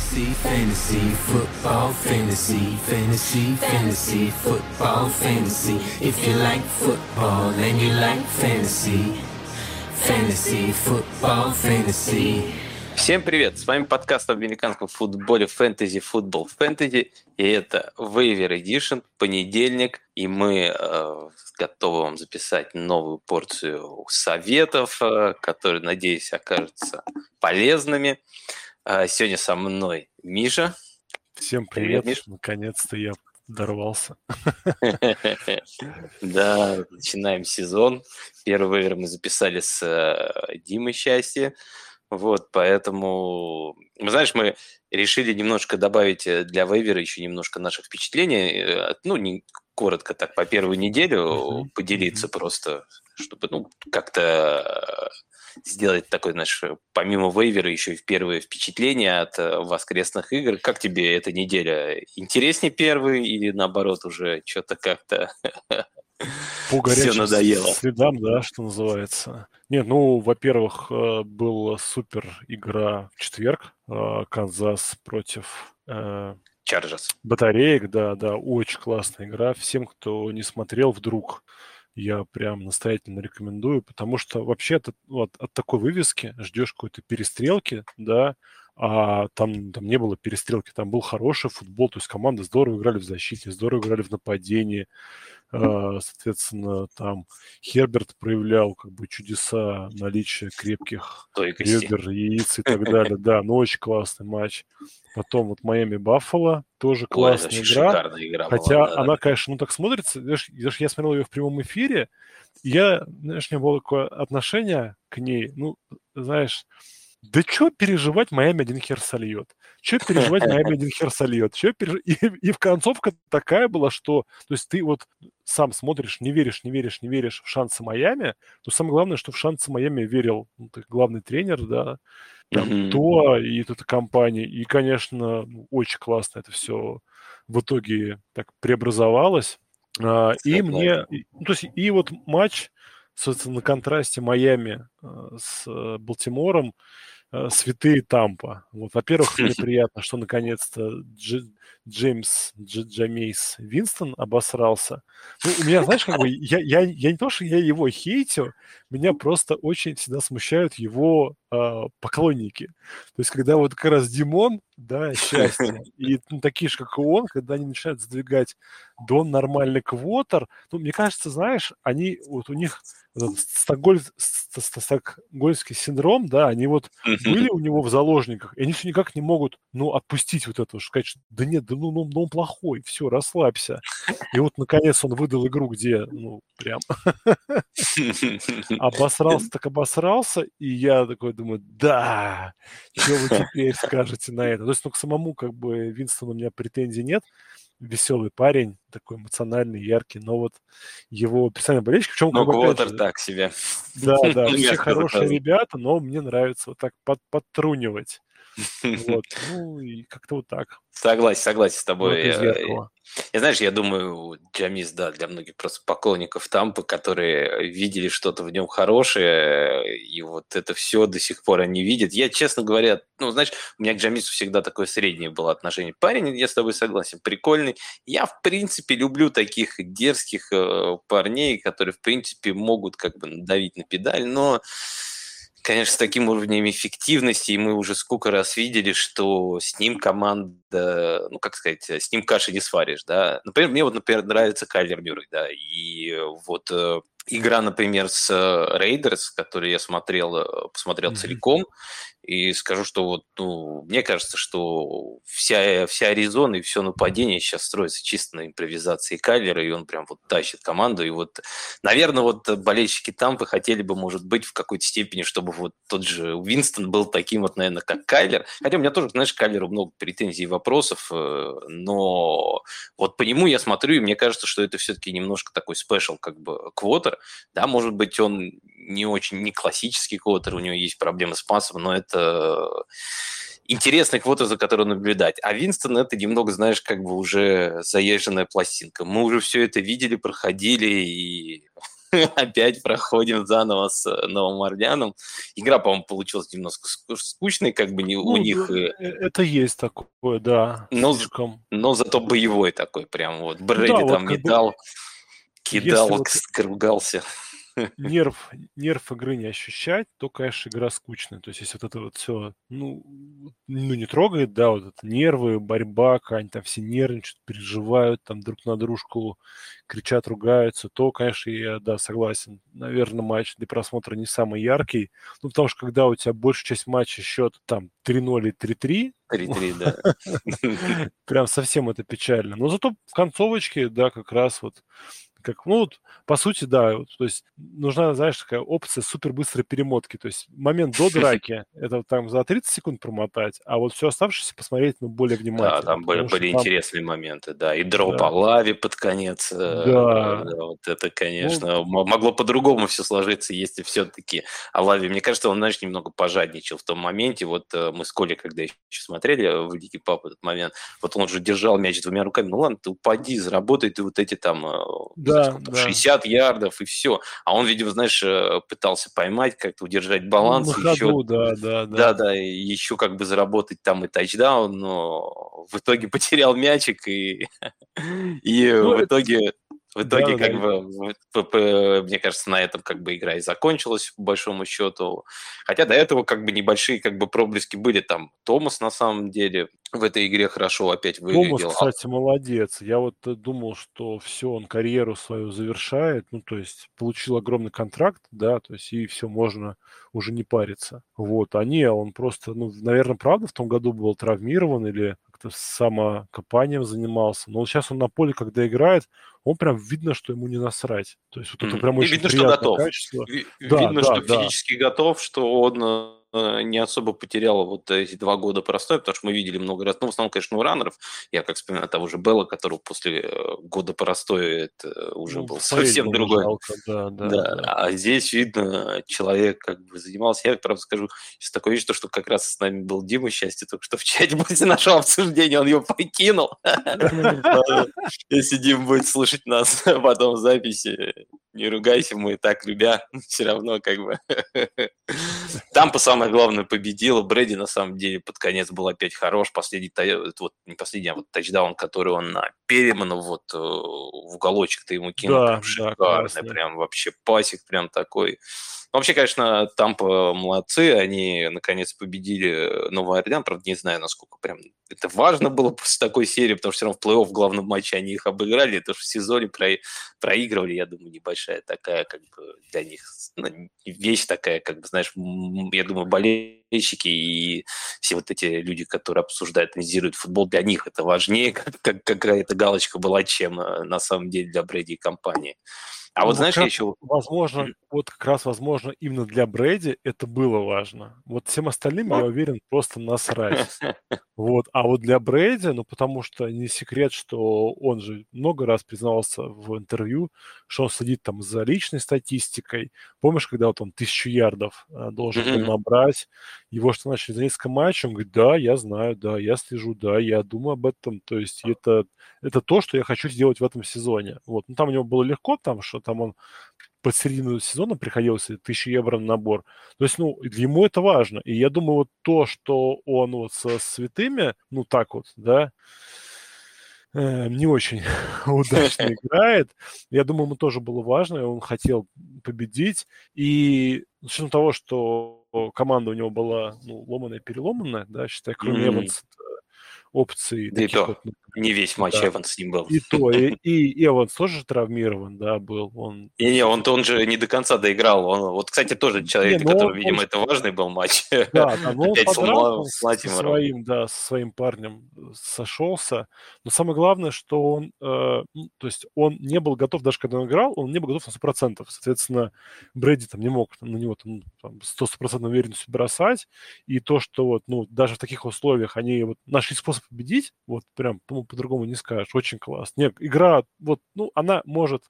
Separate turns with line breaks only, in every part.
Fantasy, fantasy, football, fantasy, fantasy, fantasy, football, fantasy. If you like football and you like fantasy, fantasy, football, fantasy. Всем привет! С вами подкаст об американском футболе Fantasy Football Fantasy, и это Waiver Edition, понедельник, и мы э, готовы вам записать новую порцию советов, э, которые, надеюсь, окажутся полезными. Э, сегодня со мной Миша.
Всем привет, привет Миша. наконец-то я дорвался.
Да, начинаем сезон. Первый вейвер мы записали с э, Димой Счастье. Вот, поэтому, знаешь, мы решили немножко добавить э, для вейвера еще немножко наших впечатлений, э, ну, не коротко так, по первую неделю поделиться просто, чтобы, ну, как-то сделать такой, знаешь, помимо вейвера еще и первые впечатления от э, воскресных игр. Как тебе эта неделя? Интереснее первый или наоборот уже что-то как-то
по горячим Все надоело. следам, да, что называется. Нет, ну, во-первых, э, была супер игра в четверг. Э, Канзас против
Чарджерс.
Батареек, да, да, очень классная игра. Всем, кто не смотрел, вдруг я прям настоятельно рекомендую, потому что вообще от, вот, от такой вывески ждешь какой-то перестрелки, да, а там, там не было перестрелки, там был хороший футбол, то есть команды здорово играли в защите, здорово играли в нападении, а, соответственно, там Херберт проявлял как бы чудеса наличия крепких ребер, яиц и так далее, да, ну очень классный матч. Потом вот Майами Баффало, тоже классная Ой, игра. игра Хотя была, да, она, да. конечно, ну так смотрится. Знаешь, я смотрел ее в прямом эфире, я, знаешь, у меня было такое отношение к ней, ну, знаешь, да что переживать, Майами один хер сольет. Что переживать, Майами один хер сольет. Чё переж... и, и в концовка такая была, что... То есть ты вот сам смотришь, не веришь, не веришь, не веришь в шансы Майами, то самое главное, что в шансы Майами верил ну, главный тренер, да, там, mm-hmm. то и эта компания. И, конечно, ну, очень классно это все в итоге так преобразовалось. А, и мне... Ну, то есть и вот матч, собственно, на контрасте Майами а, с э, Балтимором, Э, святые Тампа. Вот, во-первых, мне приятно, что наконец-то Дж, Джеймс Дж, Джамейс Винстон обосрался. Ну, у меня, знаешь, как бы, я, я, я не то, что я его хейтю, меня просто очень всегда смущают его э, поклонники. То есть, когда вот как раз Димон, да, счастье, и ну, такие же, как и он, когда они начинают сдвигать Дон нормальный квотер, ну, мне кажется, знаешь, они, вот у них стокголь, стокгольский синдром, да, они вот были у него в заложниках, и они все никак не могут, ну, отпустить вот это, сказать, что да нет, да ну, ну, ну он плохой, все, расслабься. И вот, наконец, он выдал игру, где, ну, прям обосрался, так обосрался, и я такой думаю, да, что вы теперь скажете на это? То есть, ну, к самому, как бы, Винстону у меня претензий нет, веселый парень, такой эмоциональный, яркий, но вот его персональный болельщик... В чем,
но Квотер так себе.
Да, да, все хорошие ребята, но мне нравится вот так под, подтрунивать. Вот, ну и как-то вот так.
Согласен, согласен с тобой. Я, я, знаешь, я думаю, Джамис, да, для многих просто поклонников Тампы, которые видели что-то в нем хорошее, и вот это все до сих пор они видят. Я, честно говоря, ну, знаешь, у меня к Джамису всегда такое среднее было отношение. Парень, я с тобой согласен, прикольный. Я, в принципе, люблю таких дерзких э, парней, которые, в принципе, могут как бы давить на педаль, но конечно, с таким уровнем эффективности, и мы уже сколько раз видели, что с ним команда, ну, как сказать, с ним каши не сваришь, да. Например, мне вот, например, нравится Кайлер Мюррей, да, и вот э, игра, например, с Рейдерс, которую я смотрел, э, посмотрел mm-hmm. целиком, и скажу, что вот, ну, мне кажется, что вся, вся Аризона и все нападение сейчас строится чисто на импровизации Кайлера, и он прям вот тащит команду. И вот, наверное, вот болельщики Тампы хотели бы, может быть, в какой-то степени, чтобы вот тот же Уинстон был таким вот, наверное, как Кайлер. Хотя у меня тоже, знаешь, Кайлеру много претензий и вопросов, э, но вот по нему я смотрю, и мне кажется, что это все-таки немножко такой спешл, как бы, квотер. Да, может быть, он не очень, не классический квотер, у него есть проблемы с пасом, но это интересный квотер, за которым наблюдать. А Винстон это немного, знаешь, как бы уже заезженная пластинка. Мы уже все это видели, проходили, и опять проходим заново с э, Новым Орлеаном. Игра, по-моему, получилась немножко скучной, как бы не ну, у них...
Это есть такое, да.
Но, слишком. но зато боевой такой прям вот. Брэди да, там вот метал, бы... кидал, вот... ругался
нерв, нерв игры не ощущать, то, конечно, игра скучная. То есть, если вот это вот все, ну, ну, не трогает, да, вот это нервы, борьба, они там все нервничают, переживают, там друг на дружку кричат, ругаются, то, конечно, я, да, согласен. Наверное, матч для просмотра не самый яркий. Ну, потому что, когда у тебя большая часть матча счет там 3-0 и 3-3,
3-3, да.
Прям совсем это печально. Но зато в концовочке, да, как раз вот как, ну, вот, по сути, да, вот, то есть нужна, знаешь, такая опция супер быстрой перемотки, то есть момент до драки, это там за 30 секунд промотать, а вот все оставшееся посмотреть, ну, более внимательно.
Да, там были, были там... интересные моменты, да, и дроп да. лаве под конец, э, да. да, вот это, конечно, ну, могло по-другому все сложиться, если все-таки Алави, мне кажется, он, знаешь, немного пожадничал в том моменте, вот э, мы с Колей, когда еще смотрели в Лиге Пап этот момент, вот он уже держал мяч двумя руками, ну ладно, ты упади, заработай ты вот эти там э, да, да. 60 ярдов и все. А он, видимо, знаешь, э, пытался поймать, как-то удержать баланс. Ну, на
ходу, еще, да, да, да.
Да, да, и еще как бы заработать там и тачдаун, но в итоге потерял мячик и, и ну, в итоге в итоге, да, как да. бы, мне кажется, на этом как бы игра и закончилась, по большому счету. Хотя до этого как бы небольшие как бы проблески были. Там Томас на самом деле в этой игре хорошо опять выглядел.
Томас, кстати, молодец. Я вот э, думал, что все, он карьеру свою завершает. Ну, то есть получил огромный контракт, да, то есть и все, можно уже не париться. Вот, а не, он просто, ну, наверное, правда в том году был травмирован или как-то самокопанием занимался. Но вот сейчас он на поле, когда играет, он прям видно, что ему не насрать. То есть вот это прям очень видно, что готов. качество.
Видно, да, что да. физически готов, что он Э, не особо потеряла вот эти два года простой, потому что мы видели много раз, ну, в основном, конечно, у раннеров, я как вспоминаю того же Белла, который после э, года простоя это уже ну, был совсем другой. Жалко, да, да, да. да. А здесь видно, человек как бы занимался, я, правда, скажу, из такой вещи, что как раз с нами был Дима Счастье, только что в чате после нашего обсуждения он его покинул. Если Дима будет слушать нас потом в записи, не ругайся, мы так любя, все равно как бы. Там по самое главное победила. Брэди на самом деле под конец был опять хорош. Последний, вот не последний, а вот тачдаун, который он на Переману вот э, в уголочек-то ему кинул. Да, прям шикарный, да, прям вообще пасик прям такой. Вообще, конечно, Тампа молодцы, они наконец победили Новый Орлеан, правда, не знаю, насколько прям это важно было после такой серии, потому что все равно в плей-офф в главном матче они их обыграли, это же в сезоне про... проигрывали, я думаю, небольшая такая как бы для них ну, вещь такая, как бы, знаешь, я думаю, болельщики и все вот эти люди, которые обсуждают, анализируют футбол, для них это важнее, как, как какая-то галочка была, чем э, на самом деле для Брэди и компании. А ну, вот знаешь,
я
еще...
Возможно, вот как раз, возможно, именно для Брэди это было важно. Вот всем остальным, я уверен, просто насрать. Вот. А вот для Брэди, ну, потому что не секрет, что он же много раз признавался в интервью, что он следит там за личной статистикой. Помнишь, когда вот он тысячу ярдов э, должен был набрать, его что начали за несколько матчей, он говорит, да, я знаю, да, я слежу, да, я думаю об этом. То есть это, это то, что я хочу сделать в этом сезоне. Вот. Ну, там у него было легко, там, что там он под середину сезона приходилось 1000 евро на набор. То есть, ну, ему это важно. И я думаю, вот то, что он вот со святыми, ну, так вот, да, э, не очень удачно играет. Я думаю, ему тоже было важно, и он хотел победить. И с учетом того, что команда у него была ну, ломаная-переломанная, да, считай, кроме mm-hmm. Эванса, опций.
Да и то, вот, не весь матч да. Эванс с ним был.
И то, и, и Эванс тоже травмирован, да, был. Он...
Не, не, он, он же не до конца доиграл. Он, вот, кстати, тоже человек, не, ну который, он, видимо, он... это важный был матч.
Да, да но он подрал со своим, да, со своим парнем сошелся. Но самое главное, что он, э, то есть он не был готов, даже когда он играл, он не был готов на 100%. Соответственно, Брэди там не мог на него там, там 100% уверенностью бросать. И то, что вот, ну, даже в таких условиях они вот нашли способ победить, вот прям ну, по-другому не скажешь, очень классно. Нет, игра, вот, ну, она может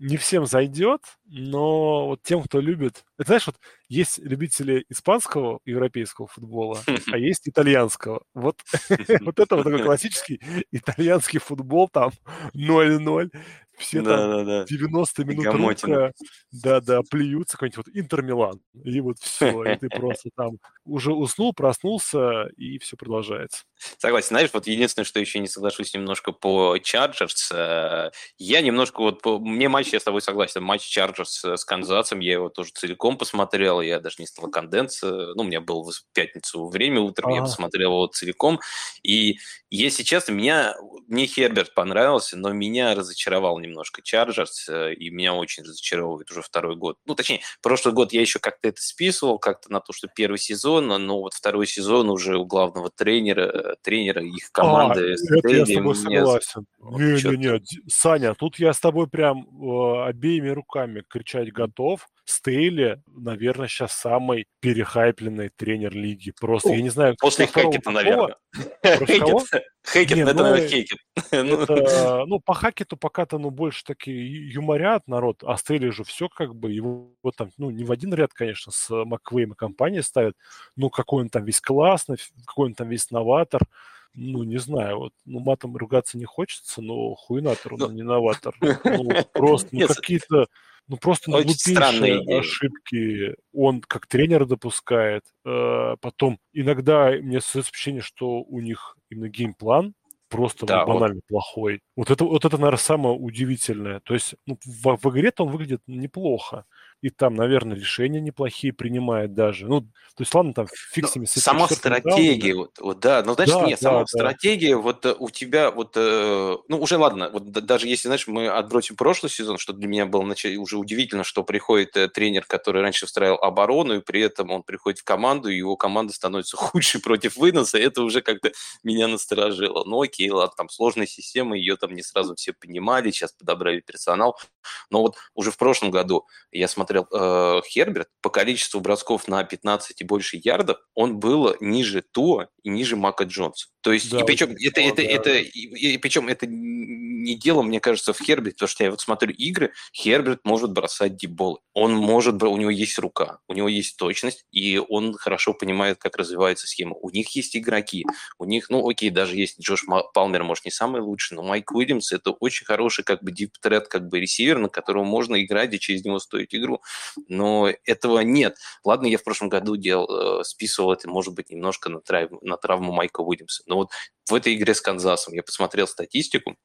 не всем зайдет, но вот тем, кто любит... Это знаешь, вот есть любители испанского европейского футбола, а есть итальянского. Вот, вот это вот такой классический итальянский футбол, там 0-0 все да, там да, да. 90 минут рука, да-да, плюются, какой-нибудь вот Интер Милан, и вот все, и ты просто там уже уснул, проснулся, и все продолжается.
Согласен. Знаешь, вот единственное, что еще не соглашусь немножко по Чарджерс, э, я немножко вот, по... мне матч, я с тобой согласен, матч Чарджерс с Канзасом, я его тоже целиком посмотрел, я даже не стал condensed, ну, у меня было в пятницу время утром, а я посмотрел его целиком, и если честно, меня, мне Херберт понравился, но меня разочаровал немножко Чарджерс, э, и меня очень разочаровывает уже второй год. Ну, точнее, прошлый год я еще как-то это списывал, как-то на то, что первый сезон, но вот второй сезон уже у главного тренера, тренера их а, команды.
А, это я с тобой согласен. Не-не-не, Саня, тут я с тобой прям э, обеими руками кричать готов. Стейли, наверное, сейчас самый перехайпленный тренер лиги. Просто, О, я не знаю...
После Хекета, наверное. Хекет, это, ну, наверное, Хекет.
Это, ну, по Хакету пока-то, ну, больше таки юморят народ, а Стейли же все как бы, его вот там, ну, не в один ряд, конечно, с Маквеем и компанией ставят, ну, какой он там весь классный, какой он там весь новатор ну, не знаю, вот, ну, матом ругаться не хочется, но хуйнатор, он но... не новатор. Ну, просто, ну, какие-то ну, просто ну, глупейшие ошибки он как тренер допускает. Э, потом иногда мне создается впечатление, что у них именно геймплан просто да, ну, банально вот. плохой. Вот это, вот это, наверное, самое удивительное. То есть ну, в, в игре-то он выглядит неплохо и там, наверное, решения неплохие принимает даже. Ну, то есть, ладно, там фиг с
Сама стратегия, вот, вот, да, ну, знаешь, да, нет, да, сама да. стратегия, вот э, у тебя, вот, э, ну, уже ладно, вот даже если, знаешь, мы отбросим прошлый сезон, что для меня было уже удивительно, что приходит э, тренер, который раньше устраивал оборону, и при этом он приходит в команду, и его команда становится худшей против выноса, это уже как-то меня насторожило. Ну, окей, ладно, там сложная система, ее там не сразу все понимали, сейчас подобрали персонал, но вот уже в прошлом году я смотрел смотрел э, Херберт, по количеству бросков на 15 и больше ярдов, он был ниже Туа и ниже Мака Джонса. То есть, да, и причем это, это, да. это, и, и причем это не дело, мне кажется, в Херберте, потому что я вот смотрю игры, Херберт может бросать деболы. Он может, у него есть рука, у него есть точность, и он хорошо понимает, как развивается схема. У них есть игроки, у них, ну, окей, даже есть Джош Палмер, может, не самый лучший, но Майк Уильямс это очень хороший, как бы, дип как бы, ресивер, на которого можно играть, и через него стоит игру. Но этого нет. Ладно, я в прошлом году делал, э, списывал это, может быть, немножко на, трав, на травму Майка Уильямса. Но вот в этой игре с Канзасом я посмотрел статистику,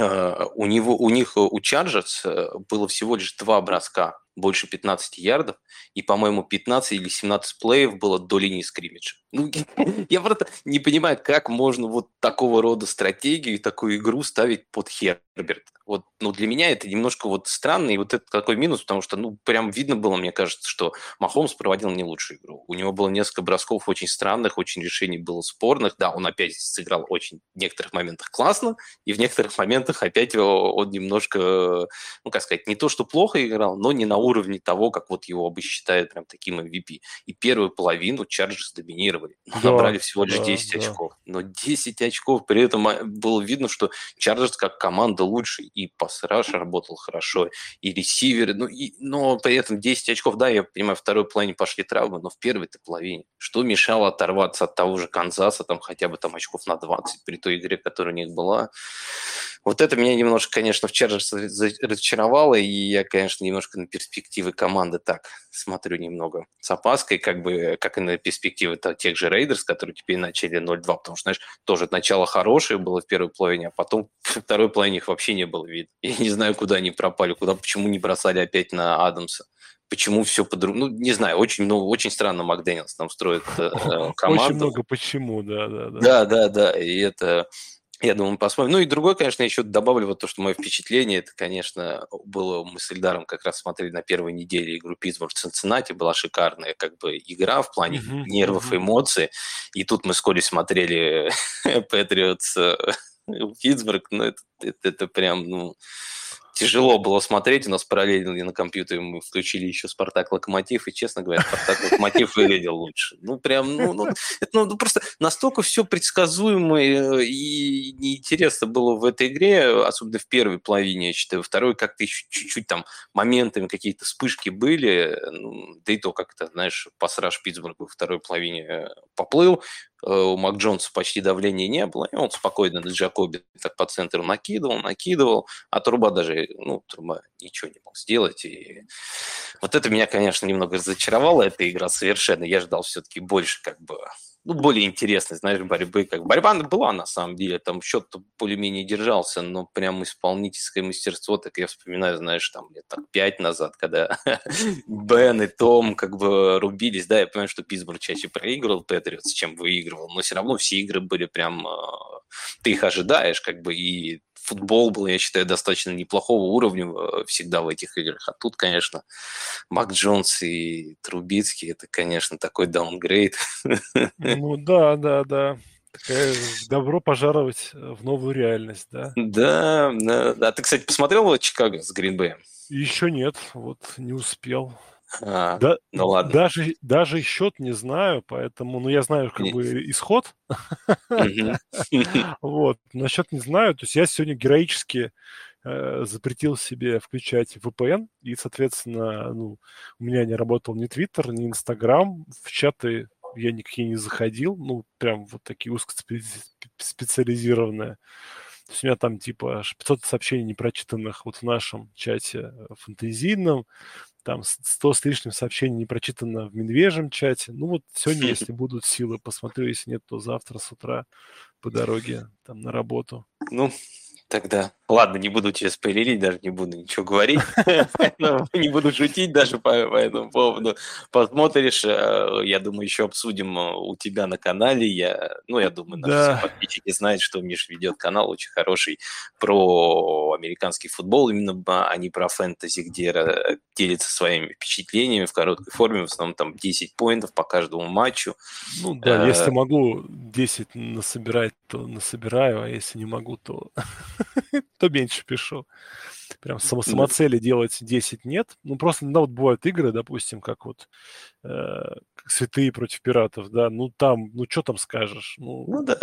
Uh, у, него, у них, у Chargers э, было всего лишь два броска больше 15 ярдов, и, по-моему, 15 или 17 плеев было до линии скриммиджа. Ну, я просто не понимаю, как можно вот такого рода стратегию и такую игру ставить под Херберт. Вот, ну, для меня это немножко вот странно, и вот это такой минус, потому что, ну, прям видно было, мне кажется, что Махомс проводил не лучшую игру. У него было несколько бросков очень странных, очень решений было спорных. Да, он опять сыграл очень в некоторых моментах классно, и в некоторых моментах опять он немножко, ну, как сказать, не то, что плохо играл, но не на уровне того, как вот его бы считают прям таким MVP. И первую половину Чарджерс доминировали. Да, набрали всего лишь да, 10 да. очков. Но 10 очков, при этом а, было видно, что Чарджерс как команда лучше. И pass rush работал хорошо, и ресиверы. Ну, и, но при этом 10 очков, да, я понимаю, второй половине пошли травмы, но в первой-то половине. Что мешало оторваться от того же Канзаса, там хотя бы там очков на 20 при той игре, которая у них была? Вот это меня немножко, конечно, в Чарджерс разочаровало, и я, конечно, немножко на перспективы команды так смотрю немного с опаской, как бы, как и на перспективы тех же Рейдерс, которые теперь начали 0-2, потому что, знаешь, тоже начало хорошее было в первой половине, а потом в второй половине их вообще не было видно. Я не знаю, куда они пропали, куда, почему не бросали опять на Адамса почему все по-другому. Ну, не знаю, очень много, очень странно Макдэнилс там строит э, команду.
Очень много почему, да, да, да.
Да, да, да, и это я думаю, посмотрим. Ну и другой, конечно, еще добавлю вот то, что мое впечатление, это, конечно, было, мы с Эльдаром как раз смотрели на первой неделе игру Питтсбург в Цинциннати, была шикарная как бы игра в плане uh-huh, нервов, uh-huh. эмоций, и тут мы с Колей смотрели Патриотс э, Питтсбург, ну это, это, это прям, ну, тяжело было смотреть. У нас параллельно на компьютере мы включили еще «Спартак Локомотив», и, честно говоря, «Спартак Локомотив» выглядел лучше. Ну, прям, ну, ну, это, ну, просто настолько все предсказуемо и неинтересно было в этой игре, особенно в первой половине, я считаю. Второй как-то еще чуть-чуть там моментами какие-то вспышки были, ну, да и то как-то, знаешь, пассаж Питтсбурга во второй половине поплыл, у Мак Джонса почти давления не было, и он спокойно на Джакоби так по центру накидывал, накидывал, а Труба даже, ну, Труба ничего не мог сделать. И вот это меня, конечно, немного разочаровало, эта игра совершенно. Я ждал все-таки больше как бы ну, более интересной, знаешь, борьбы. Как борьба была на самом деле, там счет более-менее держался, но прям исполнительское мастерство, так я вспоминаю, знаешь, там лет так пять назад, когда Бен и Том как бы рубились, да, я понимаю, что Питтсбург чаще проигрывал Патриотс, чем выигрывал, но все равно все игры были прям, а, ты их ожидаешь, как бы, и футбол был, я считаю, достаточно неплохого уровня э, всегда в этих играх. А тут, конечно, Мак Джонс и Трубицкий, это, конечно, такой даунгрейд.
Ну да, да, да. Такая, добро пожаловать в новую реальность, да?
Да, да. А ты, кстати, посмотрел Чикаго с Гринбеем?
Еще нет, вот не успел.
А, да, ну ладно.
Даже, даже счет не знаю, поэтому, ну, я знаю как бы исход. Вот, но счет не знаю. То есть я сегодня героически э, запретил себе включать VPN, и, соответственно, ну, у меня не работал ни Twitter, ни Instagram, в чаты я никакие не заходил, ну, прям вот такие узкоспециализированные. То есть у меня там типа 500 сообщений непрочитанных вот в нашем чате э, фантазийном, там 100 с лишним сообщений не прочитано в медвежьем чате. Ну вот сегодня, если будут силы, посмотрю, если нет, то завтра с утра по дороге там на работу.
Ну, тогда Ладно, не буду тебе спойлерить, даже не буду ничего говорить, не буду шутить даже по, этому поводу. Посмотришь, э, я думаю, еще обсудим э, у тебя на канале. Я, ну, я думаю, наши подписчики знают, что Миш ведет канал очень хороший про американский футбол, именно а не про фэнтези, где делится своими впечатлениями в короткой форме, в основном там 10 поинтов по каждому матчу.
Ну да, если э, могу 10 насобирать, то насобираю, а если не могу, то то меньше пишу. Прям само, самоцели делать 10 нет. Ну, просто иногда вот бывают игры, допустим, как вот э, святые против пиратов, да, ну там, ну что там скажешь? Ну,
ну да,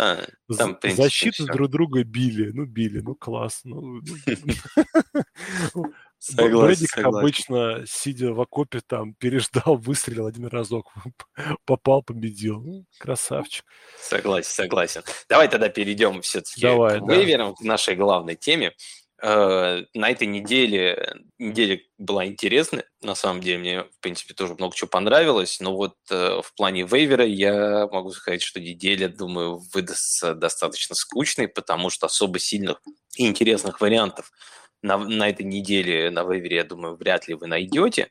там, принципе, защиту все. друг друга били, ну били, ну класс. Ну, ну Согласен, Брэдик согласен. обычно, сидя в окопе, там, переждал, выстрелил один разок, попал, победил. Ну, красавчик.
Согласен, согласен. Давай тогда перейдем все-таки Давай, к вейверам, да. к нашей главной теме. Э, на этой неделе, неделя была интересная, на самом деле, мне, в принципе, тоже много чего понравилось, но вот э, в плане вейвера я могу сказать, что неделя, думаю, выдастся достаточно скучной, потому что особо сильных и интересных вариантов на, на этой неделе на вейвере, я думаю, вряд ли вы найдете.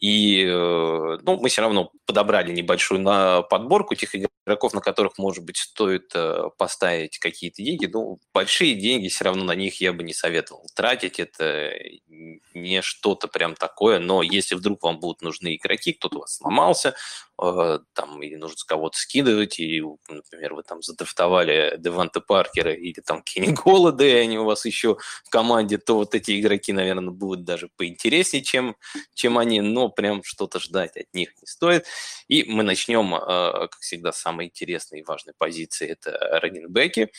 И э, ну, мы все равно подобрали небольшую на подборку тех игроков, на которых, может быть, стоит э, поставить какие-то деньги. Ну, большие деньги все равно на них я бы не советовал тратить. Это не что-то прям такое. Но если вдруг вам будут нужны игроки, кто-то у вас сломался, э, там, или нужно с кого-то скидывать, и, например, вы там задрафтовали Деванта Паркера или там Кенни Голода, и они у вас еще в команде, то вот эти игроки, наверное, будут даже поинтереснее, чем, чем они. Но прям что-то ждать от них не стоит. И мы начнем, э, как всегда, с самой интересной и важной позиции – это раненбеки.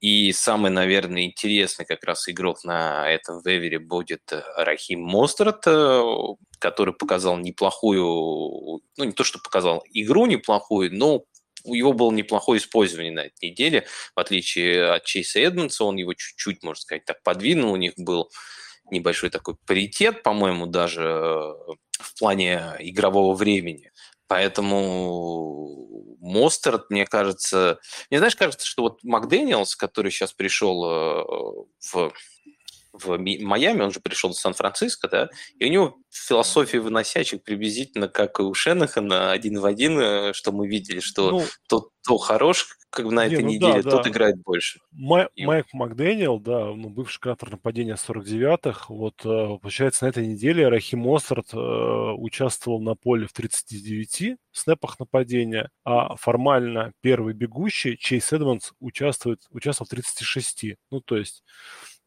И самый, наверное, интересный как раз игрок на этом вевере будет э, Рахим Мостерт, э, который показал неплохую, ну не то, что показал игру неплохую, но у него было неплохое использование на этой неделе, в отличие от Чейса Эдмонса, он его чуть-чуть, можно сказать, так подвинул, у них был небольшой такой паритет, по-моему, даже в плане игрового времени. Поэтому Мостерт, мне кажется... Мне знаешь, кажется, что вот Макдэниелс, который сейчас пришел э, в в Майами, он же пришел в Сан-Франциско, да, и у него философия выносящих приблизительно как и у Шенахана один в один, э, что мы видели, что ну, тот, кто хорош как бы на не, этой ну, неделе, да, тот да. играет больше.
Май, и... Майк Макдэниел, да, ну, бывший кратер нападения 49-х, вот, э, получается, на этой неделе Рахим Мосарт э, участвовал на поле в 39 снэпах нападения, а формально первый бегущий, Чейз Эдмонс, участвует, участвовал в 36. Ну, то есть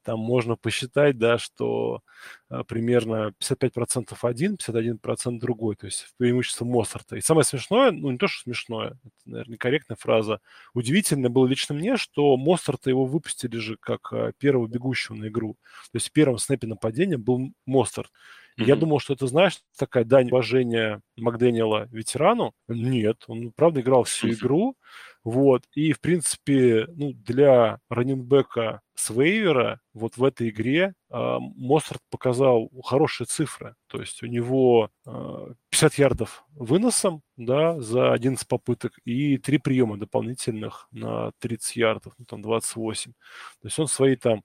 там можно посчитать, да, что а, примерно 55% один, 51% другой, то есть преимущество Моцарта. И самое смешное, ну не то, что смешное, это, наверное, некорректная фраза, удивительно было лично мне, что Моцарта его выпустили же как а, первого бегущего на игру. То есть в первом снэпе нападения был Моцарт. Mm-hmm. Я думал, что это, знаешь, такая дань уважения Макдэниела ветерану. Нет, он, правда, играл всю игру, Вот. И, в принципе, ну, для раненбека с вейвера вот в этой игре э, Моссарт показал хорошие цифры. То есть у него э, 50 ярдов выносом да, за 11 попыток и 3 приема дополнительных на 30 ярдов, ну, там 28. То есть он свои там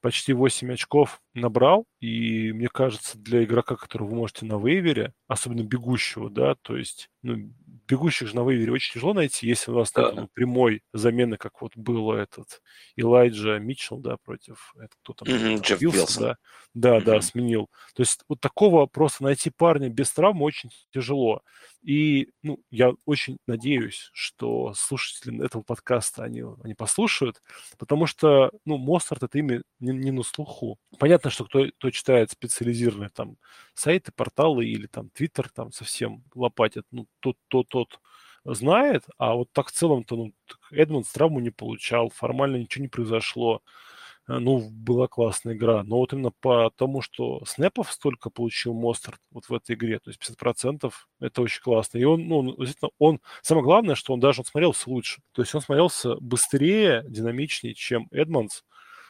почти 8 очков набрал, и мне кажется, для игрока, которого вы можете на вейвере, особенно бегущего, да, то есть, ну, бегущих же на очень тяжело найти, если у вас да. нет ну, прямой замены, как вот было этот Элайджа Митчелл, да, против, это кто там? Mm-hmm, Джефф Вилсон, да, да, mm-hmm. да, сменил. То есть вот такого просто найти парня без травмы очень тяжело. И ну, я очень надеюсь, что слушатели этого подкаста, они, они послушают, потому что, ну, Моцарт это имя не, не на слуху. Понятно, что кто, кто читает специализированные там сайты, порталы или там Твиттер там совсем лопатит, ну, тот, тот, тот знает, а вот так в целом-то, ну, Эдмонд травму не получал, формально ничего не произошло. Э, ну, была классная игра. Но вот именно по тому, что снэпов столько получил Мостер вот в этой игре, то есть 50%, это очень классно. И он, ну, действительно, он, самое главное, что он даже он смотрелся лучше. То есть он смотрелся быстрее, динамичнее, чем Эдмонс.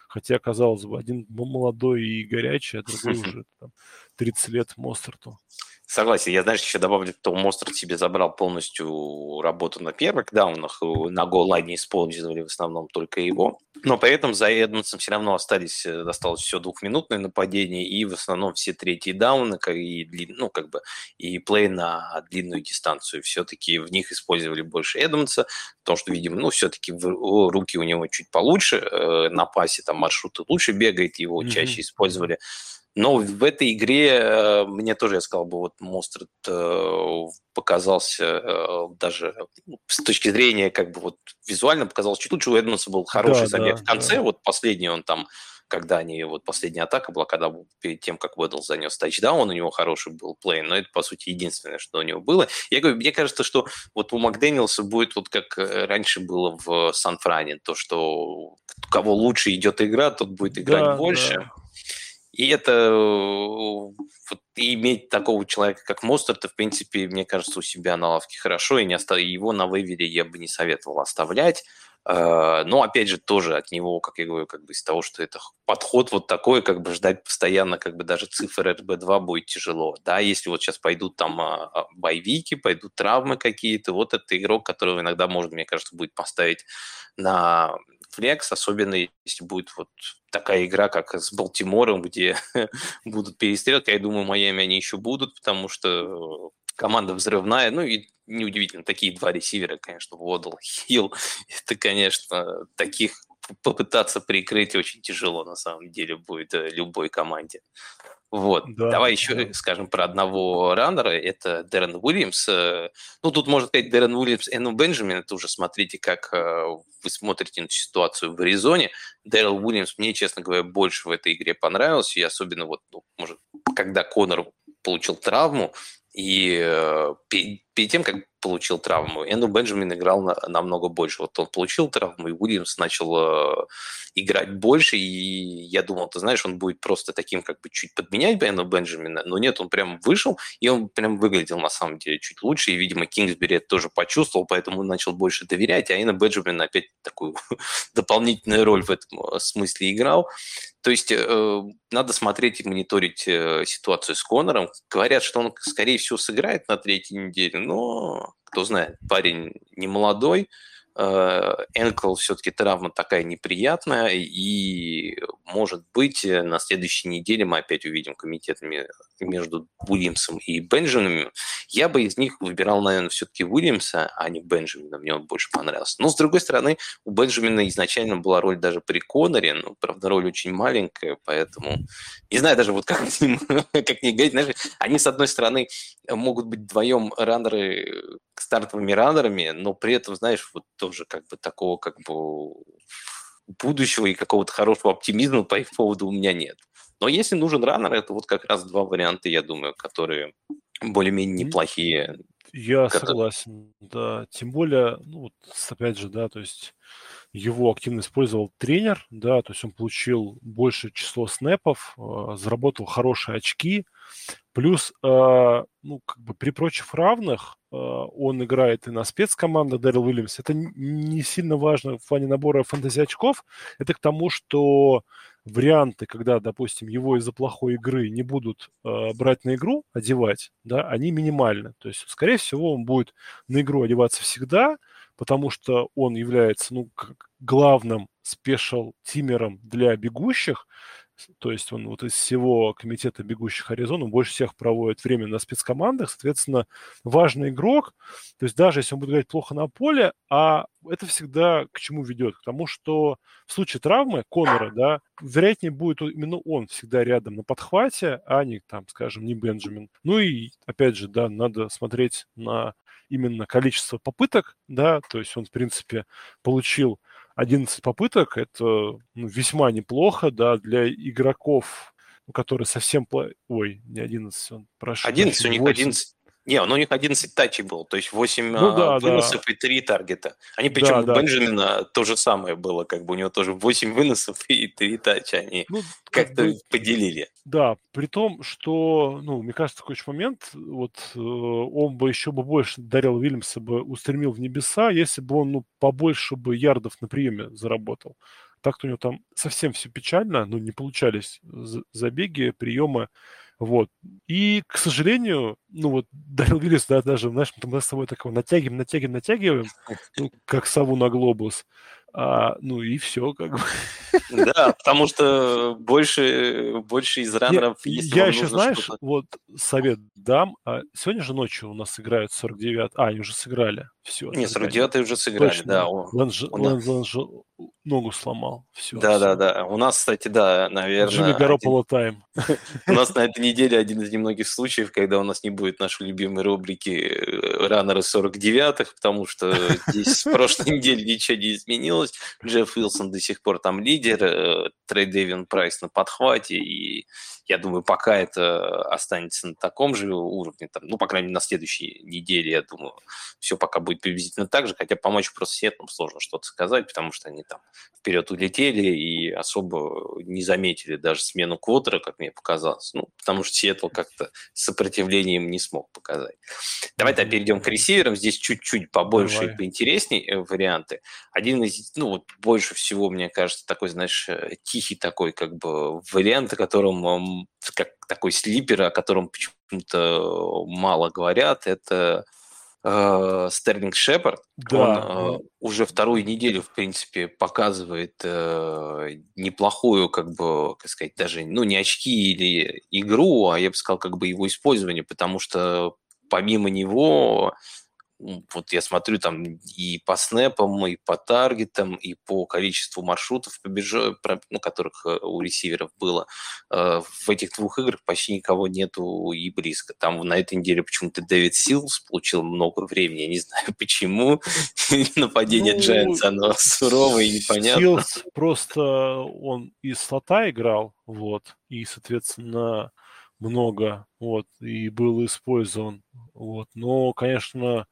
Хотя, казалось бы, один молодой и горячий, а другой уже там, 30 лет Мостерту.
Согласен. Я, знаешь, еще добавлю, что Монстр себе забрал полностью работу на первых даунах. На голлайне использовали в основном только его. Но при этом за Эдмонсом все равно остались, э, осталось все двухминутное нападение и в основном все третьи дауны и, длин, ну, как бы, и плей на длинную дистанцию. Все-таки в них использовали больше Эдмонса, потому что, видимо, ну, все-таки руки у него чуть получше, э, на пасе там маршруты лучше бегает, его mm-hmm. чаще использовали. Но в этой игре э, мне тоже, я сказал бы, вот Монстрит э, показался э, даже ну, с точки зрения как бы вот визуально показался чуть лучше. У Эдмонса был хороший да, забег да, в конце, да. вот последний он там когда они, вот последняя атака была, когда перед тем, как Уэддл занес тачдаун, у него хороший был плей, но это, по сути, единственное, что у него было. Я говорю, мне кажется, что вот у Макдэниелса будет вот как раньше было в Сан-Фране, то, что у кого лучше идет игра, тот будет играть да, больше. Да и это э, вот, иметь такого человека, как Мостер-то, в принципе, мне кажется, у себя на лавке хорошо, и не остав... его на вейвере я бы не советовал оставлять. Э, но, опять же, тоже от него, как я говорю, как бы из того, что это подход вот такой, как бы ждать постоянно, как бы даже цифры РБ-2 будет тяжело. Да, если вот сейчас пойдут там а, а, боевики, пойдут травмы какие-то, вот это игрок, которого иногда можно, мне кажется, будет поставить на флекс, особенно если будет вот такая игра, как с Балтимором, где будут перестрелки. Я думаю, Майами они еще будут, потому что команда взрывная. Ну и неудивительно, такие два ресивера, конечно, Водл, Хилл. Это, конечно, таких попытаться прикрыть очень тяжело на самом деле будет э, любой команде. Вот. Да, Давай еще да. скажем про одного раннера, это Дэрен Уильямс. Э, ну, тут можно сказать Дэрен Уильямс и Энну Бенджамин, это уже смотрите, как э, вы смотрите на ситуацию в Аризоне. Дэрил Уильямс мне, честно говоря, больше в этой игре понравился, и особенно вот, ну, может, когда Конор получил травму, и э, перед тем, как получил травму, Энду Бенджамин играл на, намного больше. Вот он получил травму, и Уильямс начал э, играть больше, и я думал, ты знаешь, он будет просто таким, как бы чуть подменять Энду Бенджамина, но нет, он прям вышел, и он прям выглядел на самом деле чуть лучше, и, видимо, Кингсбери это тоже почувствовал, поэтому начал больше доверять, а Энду Бенджамин опять такую дополнительную роль в этом э, смысле играл. То есть э, надо смотреть и мониторить э, ситуацию с Конором. Говорят, что он, скорее всего, сыграет на третьей неделе, но кто знает, парень не молодой, Энкл все-таки травма такая неприятная, и, может быть, на следующей неделе мы опять увидим комитет между Уильямсом и Бенджамином. Я бы из них выбирал, наверное, все-таки Уильямса, а не Бенджамина. Мне он больше понравился. Но, с другой стороны, у Бенджамина изначально была роль даже при Коноре, но, правда, роль очень маленькая, поэтому не знаю даже вот как с ним, как не говорить. Знаешь, они, с одной стороны, могут быть вдвоем раннеры стартовыми раннерами, но при этом, знаешь, вот тоже как бы такого как бы будущего и какого-то хорошего оптимизма по их поводу у меня нет. Но если нужен раннер, это вот как раз два варианта, я думаю, которые более-менее неплохие.
Я которые... согласен, да. Тем более, ну, вот, опять же, да, то есть его активно использовал тренер, да, то есть он получил большее число снэпов, а, заработал хорошие очки, Плюс, э, ну, как бы при прочих равных э, он играет и на спецкомандах Дэрил Уильямс. Это не сильно важно в плане набора фэнтези очков. Это к тому, что варианты, когда, допустим, его из-за плохой игры не будут э, брать на игру, одевать, да, они минимальны. То есть, скорее всего, он будет на игру одеваться всегда, потому что он является, ну, главным спешл-тимером для бегущих, то есть он вот из всего комитета бегущих Аризону больше всех проводит время на спецкомандах, соответственно, важный игрок, то есть даже если он будет играть плохо на поле, а это всегда к чему ведет? К тому, что в случае травмы Конора, да, вероятнее будет именно он всегда рядом на подхвате, а не там, скажем, не Бенджамин. Ну и, опять же, да, надо смотреть на именно количество попыток, да, то есть он, в принципе, получил 11 попыток, это ну, весьма неплохо, да, для игроков, которые совсем... Ой, не 11, он
прошу. 11, у них 11, не, ну у них 11 тачей был, то есть 8 ну, да, выносов да. и 3 таргета. Они, причем да, у Бенджамина да. то же самое было, как бы у него тоже 8 выносов и 3 тача. Они ну, как-то как поделили.
Да, при том, что, ну, мне кажется, такой момент, вот э, он бы еще бы больше Дарил Вильямса бы устремил в небеса, если бы он, ну, побольше бы ярдов на приеме заработал. Так-то у него там совсем все печально, ну, не получались забеги, приемы. Вот. И, к сожалению, ну вот Дарил Виллис, да, даже, знаешь, мы с тобой такого натягиваем, натягиваем, натягиваем, ну, как сову на глобус. А, ну и все, как бы.
Да, потому что больше, больше из раннеров,
если Я еще, знаешь, вот совет дам. А сегодня же ночью у нас играют 49 А, они уже сыграли. Все.
Не, 49 уже сыграли, Точно. да.
Лэнж, Лэнж, Лэнж ногу сломал. Все,
да, все. да, да. У нас, кстати, да, наверное... Джимми
Гарополо тайм.
У нас на этой неделе один из немногих случаев, когда у нас не будет нашей любимой рубрики э, раннеры 49-х, потому что здесь с прошлой недели ничего не изменилось. Джефф Уилсон до сих пор там лидер, э, Трей Дэвин Прайс на подхвате, и я думаю, пока это останется на таком же уровне, там, ну, по крайней мере, на следующей неделе, я думаю, все пока будет приблизительно так же, хотя помочь просто Сиэтлам сложно что-то сказать, потому что они там вперед улетели и особо не заметили даже смену квотера, как мне показалось, ну, потому что Сиэтл как-то сопротивлением не смог показать. Давай тогда перейдем к ресиверам, здесь чуть-чуть побольше Давай. и поинтереснее э, варианты. Один из, ну, вот больше всего, мне кажется, такой, знаешь, э, тихий такой, как бы, вариант, о котором как такой слипер, о котором почему-то мало говорят, это э, Стерлинг Шепард. Да. Он э, уже вторую неделю, в принципе, показывает э, неплохую, как бы, как сказать, даже, ну, не очки или игру, а я бы сказал, как бы его использование, потому что помимо него вот я смотрю там и по снэпам, и по таргетам, и по количеству маршрутов, побежа, ну, которых э, у ресиверов было. Э, в этих двух играх почти никого нету и близко. Там на этой неделе почему-то Дэвид Силс получил много времени, я не знаю почему. Нападение ну, Giants, оно суровое и непонятно.
Силс просто, он из слота играл, вот, и, соответственно, много, вот, и был использован, вот. Но, конечно,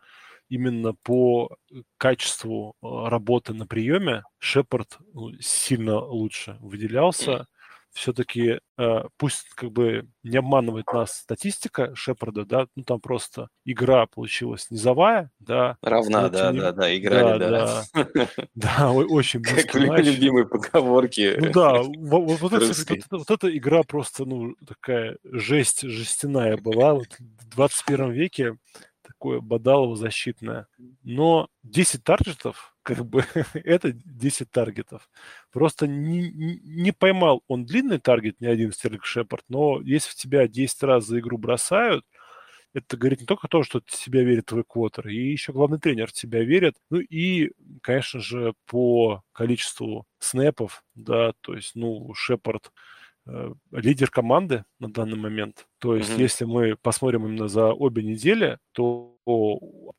именно по качеству э, работы на приеме Шепард ну, сильно лучше выделялся все-таки э, пусть как бы не обманывает нас статистика Шепарда, да, ну там просто игра получилась низовая, да.
Равна, да, не... да, да, играли, да.
Да, да, да очень
близкий Как матч. любимые поговорки.
Ну да, вот, вот, это, вот, вот эта игра просто, ну, такая жесть, жестяная была. Вот в 21 веке такое бодалово защитное. Но 10 таргетов, как бы, это 10 таргетов. Просто не, не поймал он длинный таргет, ни один Стерлинг Шепард, но если в тебя 10 раз за игру бросают, это говорит не только то, что в тебя верит твой квотер, и еще главный тренер в тебя верит. Ну и, конечно же, по количеству снэпов, да, то есть, ну, Шепард Э, лидер команды на данный момент. То есть, mm-hmm. если мы посмотрим именно за обе недели, то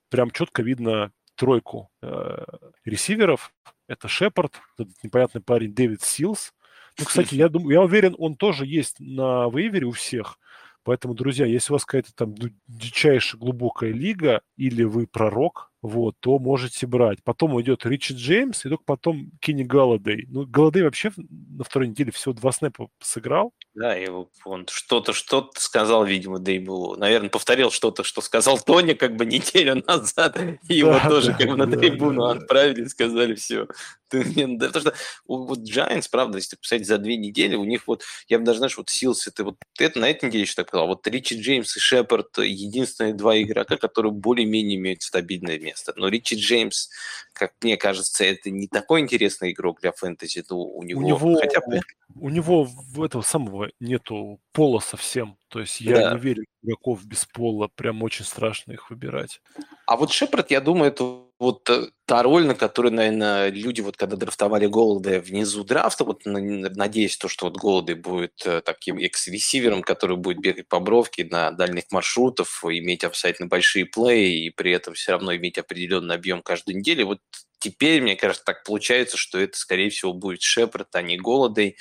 прям четко видно тройку э, ресиверов. Это Шепард, этот непонятный парень Дэвид Силс. Ну, кстати, я думаю, я уверен, он тоже есть на вейвере у всех. Поэтому, друзья, если у вас какая-то там дичайшая глубокая лига, или вы пророк, вот, то можете брать. Потом уйдет Ричи Джеймс, и только потом Кенни Галладей. Ну, Галладей вообще на второй неделе всего два снэпа сыграл,
Да, и он что-то, что-то сказал, видимо, Дейблу. Наверное, повторил что-то, что сказал Тони как бы неделю назад. И его да, тоже да, как бы на трибуну да, отправили, сказали, все. Ты, да, потому что вот Giants, правда, если посмотреть за две недели, у них вот, я бы даже, знаешь, вот Силс, это вот, это на этой неделе еще так сказал, вот Ричи Джеймс и Шепард единственные два игрока, которые более-менее имеют стабильное место. Но Ричи Джеймс, как мне кажется, это не такой интересный игрок для фэнтези, ну, у него, у него хотя бы...
У него в этого самого нету пола совсем. То есть я да. не верю в игроков без пола. Прям очень страшно их выбирать.
А вот Шепард, я думаю, это вот э, та роль, на которую, наверное, люди, вот когда драфтовали Голода внизу драфта, вот надеясь, то, что вот Голоды будет э, таким экс-ресивером, который будет бегать по бровке на дальних маршрутах, иметь обязательно большие плей и при этом все равно иметь определенный объем каждую неделю. Вот теперь, мне кажется, так получается, что это, скорее всего, будет Шепард, а не Голодой.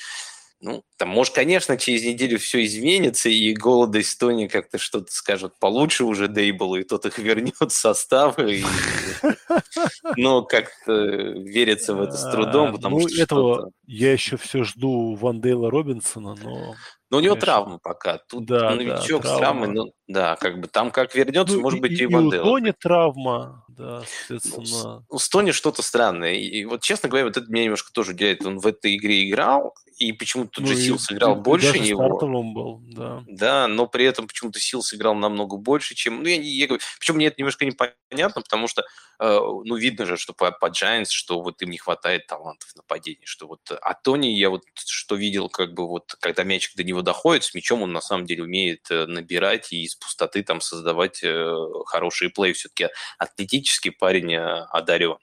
Ну, там, может, конечно, через неделю все изменится, и голода Эстонии как-то что-то скажут получше уже Дейблу, и тот их вернет в состав. И... Но как-то верится в это с трудом, потому ну,
что этого я еще все жду Вандейла Робинсона, но
но у него Конечно. травма пока. Тут да, новичок да, с травмой, ну, да, как бы там как вернется, ну, может быть, и, и
у Тони травма, да, соответственно.
Ну, с Тони что-то странное. И вот, честно говоря, вот это меня немножко тоже удивляет. Он в этой игре играл, и почему-то тут ну, же Сил сыграл больше даже него.
был, да.
Да, но при этом почему-то Сил сыграл намного больше, чем... Ну, я, я, я, причем мне это немножко непонятно, потому что, э, ну, видно же, что по, по Giants, что вот им не хватает талантов нападения, что вот... А Тони я вот что видел, как бы вот, когда мячик до него доходит, с мячом он на самом деле умеет э, набирать и из пустоты там создавать э, хорошие плей. Все-таки атлетический парень э, одарен.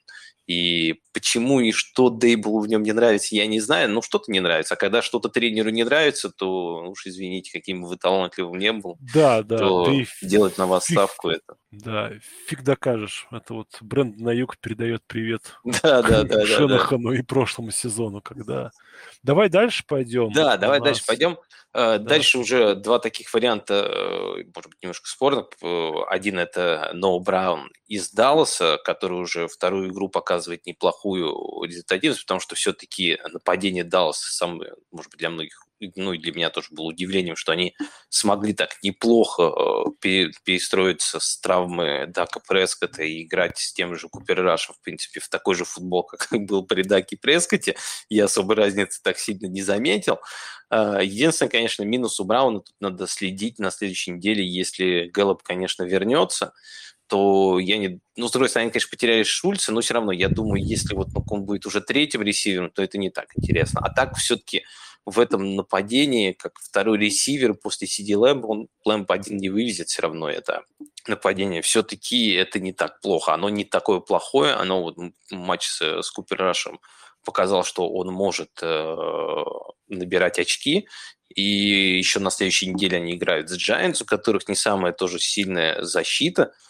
И почему и что Дейблу в нем не нравится, я не знаю, но что-то не нравится. А когда что-то тренеру не нравится, то уж извините, каким бы вы талантливым не был,
да, да,
то ты делать на вас фиг, ставку это.
Да, фиг докажешь. Это вот бренд на юг передает привет
да, да, да,
Шенахану да, да. и прошлому сезону, когда... Давай дальше пойдем.
Да, давай нас... дальше пойдем. Э, да. Дальше уже два таких варианта, э, может быть, немножко спорных. Один это Ноу Браун из Далласа, который уже вторую игру показывает неплохую результативность, потому что все-таки нападение Далласа, самое, может быть, для многих ну и для меня тоже было удивлением, что они смогли так неплохо э, перестроиться с травмы Дака Прескота и играть с тем же Купер Рашем, в принципе, в такой же футбол, как был при Даке Прескоте. Я особой разницы так сильно не заметил. А, единственное, конечно, минус у Брауна тут надо следить на следующей неделе, если Гэллоп, конечно, вернется, то я не... Ну, с другой стороны, конечно, потеряли Шульца, но все равно, я думаю, если вот он будет уже третьим ресивером, то это не так интересно. А так все-таки в этом нападении, как второй ресивер после Сиди Лэмб, он Лэмб один не вывезет все равно это нападение. Все-таки это не так плохо. Оно не такое плохое. Оно вот матч с, с Купер Рашем показал, что он может э, набирать очки. И еще на следующей неделе они играют с Giants, у которых не самая тоже сильная защита –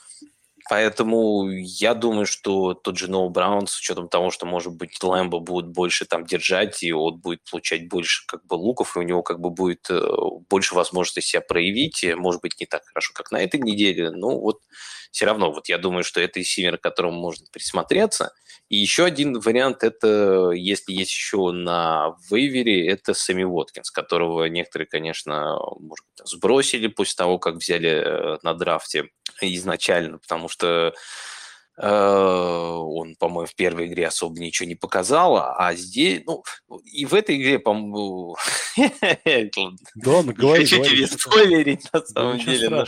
Поэтому я думаю, что тот же Ноу Браун, с учетом того, что, может быть, Лэмбо будет больше там держать, и он будет получать больше как бы луков, и у него как бы будет э, больше возможности себя проявить, может быть, не так хорошо, как на этой неделе, но вот все равно, вот я думаю, что это север, к которому можно присмотреться. И еще один вариант, это, если есть еще на вейвере, это Сами Уоткинс, которого некоторые, конечно, может быть, сбросили после того, как взяли э, на драфте изначально, потому что э, он, по-моему, в первой игре особо ничего не показал, а здесь, ну, и в этой игре, по-моему,
да, говори,
тебе спойлерить, на самом деле.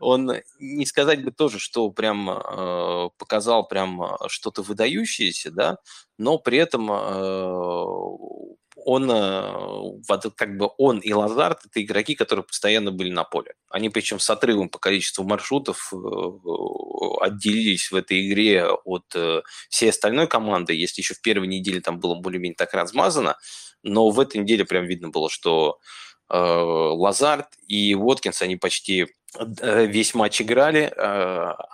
Он, не сказать бы тоже, что прям э, показал прям что-то выдающееся, да, но при этом э, он, э, как бы он и Лазард – это игроки, которые постоянно были на поле. Они причем с отрывом по количеству маршрутов э, отделились в этой игре от э, всей остальной команды. Если еще в первой неделе там было более-менее так размазано, но в этой неделе прям видно было, что Лазард и Уоткинс, они почти весь матч играли,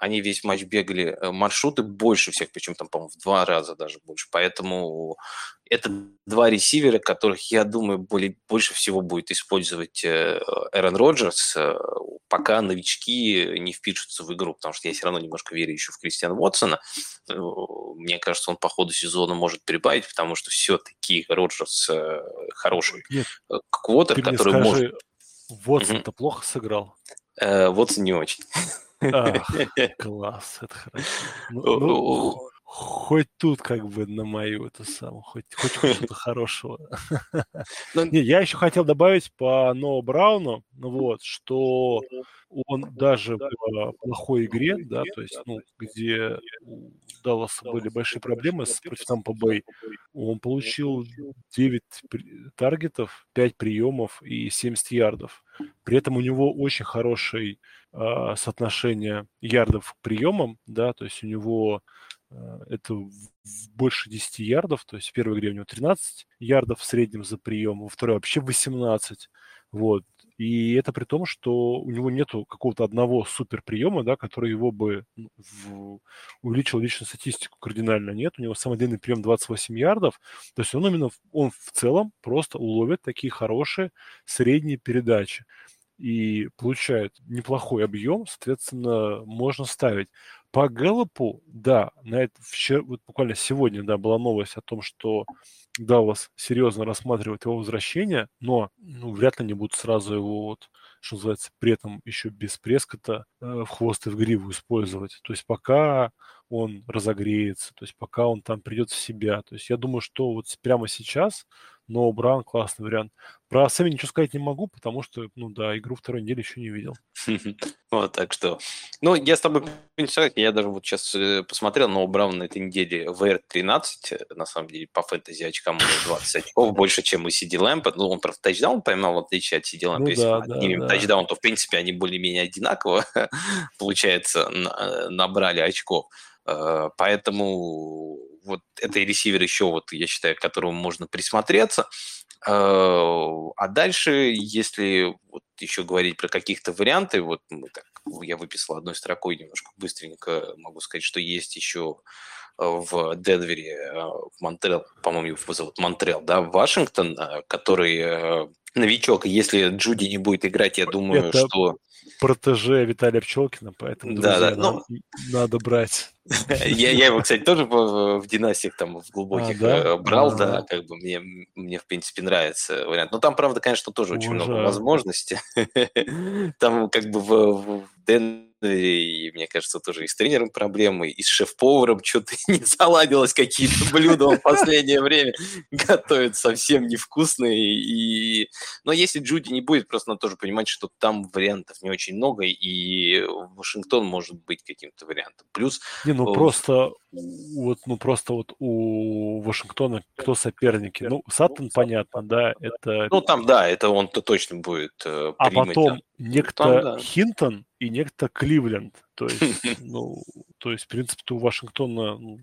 они весь матч бегали маршруты больше всех, причем там, по-моему, в два раза даже больше. Поэтому это два ресивера, которых, я думаю, более, больше всего будет использовать э, Эрон Роджерс, э, пока новички не впишутся в игру, потому что я все равно немножко верю еще в Кристиана Уотсона. Э, мне кажется, он по ходу сезона может прибавить, потому что все-таки Роджерс хороший Нет, квотер, который скажи, может...
Вотсон-то угу. плохо сыграл?
Вотсон не очень.
Класс, это хорошо. Ну, ну, хоть тут как бы на мою это самое, хоть, хоть что-то хорошего. Ну, Не, я еще хотел добавить по Ноу Брауну, ну вот, что он даже в плохой игре, да, то есть, ну, где у Далласа были большие проблемы с против Тампа Бэй, он получил 9 таргетов, 5 приемов и 70 ярдов. При этом у него очень хорошее э, соотношение ярдов к приемам, да, то есть у него это больше 10 ярдов, то есть в первой игре у него 13 ярдов в среднем за прием, во второй вообще 18. Вот. И это при том, что у него нету какого-то одного супер приема, да, который его бы ну, в... увеличил личную статистику кардинально. Нет, у него самый длинный прием 28 ярдов. То есть он именно, он в целом просто уловит такие хорошие средние передачи и получает неплохой объем, соответственно, можно ставить. По Гэллопу, да, на это вчера, вот буквально сегодня, да, была новость о том, что Даллас серьезно рассматривает его возвращение, но ну, вряд ли они будут сразу его вот, что называется, при этом еще без прескота э, в хвост и в гриву использовать. То есть пока он разогреется, то есть пока он там придет в себя. То есть я думаю, что вот прямо сейчас но Браун классный вариант. Про Сэми ничего сказать не могу, потому что, ну да, игру второй недели еще не видел.
Вот, так что. Ну, я с тобой я даже вот сейчас э, посмотрел, но Браун на этой неделе VR13, э, на самом деле, по фэнтези очкам у него 20 очков, больше, чем у Сиди Лэмпа. Ну, он, правда, тачдаун поймал, в отличие от Сиди Лэмпа. Ну, Если мы отнимем да, тачдаун, то, в принципе, они более-менее одинаково, получается, э, набрали очков. Поэтому вот это ресивер еще, вот, я считаю, к которому можно присмотреться. А дальше, если вот еще говорить про каких-то варианты, вот мы так, я выписал одной строкой немножко быстренько, могу сказать, что есть еще в Денвере, в Монтрел, по-моему, его зовут Монтрел, да, Вашингтон, который новичок, если Джуди не будет играть, я думаю, это что...
протеже Виталия Пчелкина, поэтому, друзья, да, да, ну... надо брать.
Я, я его, кстати, тоже в, династиях там в глубоких а, да? Э, брал, а, да, как бы мне, мне, в принципе, нравится вариант. Но там, правда, конечно, тоже очень много возможностей. Там как бы в, в и, мне кажется, тоже и с тренером проблемы, и с шеф-поваром что-то не заладилось, какие-то блюда он в последнее время готовит совсем невкусные. И... Но если Джуди не будет, просто надо тоже понимать, что там вариантов не очень много, и Вашингтон может быть каким-то вариантом. Плюс...
Не, ну просто вот, ну просто вот у Вашингтона кто соперники? Ну, Саттон, понятно, да, это...
Ну, там, да, это он-то точно будет
э, А потом некто там, да. Хинтон и некто Кливленд. То есть, ну, то есть, в принципе, у Вашингтона... Ну,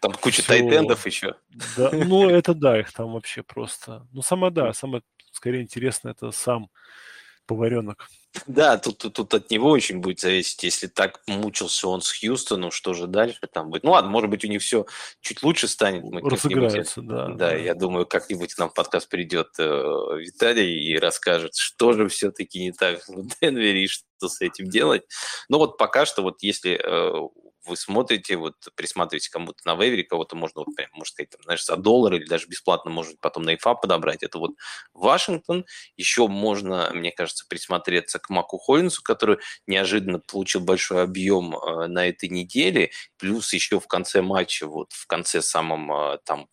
там куча все... тайтендов еще.
Да, ну, это да, их там вообще просто... Ну, самое, да, самое, скорее, интересное, это сам поваренок.
Да, тут, тут от него очень будет зависеть. Если так мучился он с Хьюстоном, что же дальше там будет? Ну ладно, может быть, у них все чуть лучше станет.
Мы Разыграется, да.
Да, да, я думаю, как-нибудь нам в подкаст придет э, Виталий и расскажет, что же все-таки не так в Денвере и что с этим делать. Но вот пока что, вот если э, вы смотрите, вот присматриваете кому-то на вейвере, кого-то можно, вот, прям, можно сказать, там, знаешь, за доллар или даже бесплатно, может потом на ИФА подобрать. Это вот Вашингтон. Еще можно, мне кажется, присмотреться к Маку Холлинсу, который неожиданно получил большой объем э, на этой неделе. Плюс еще в конце матча, вот в конце самом, э, там,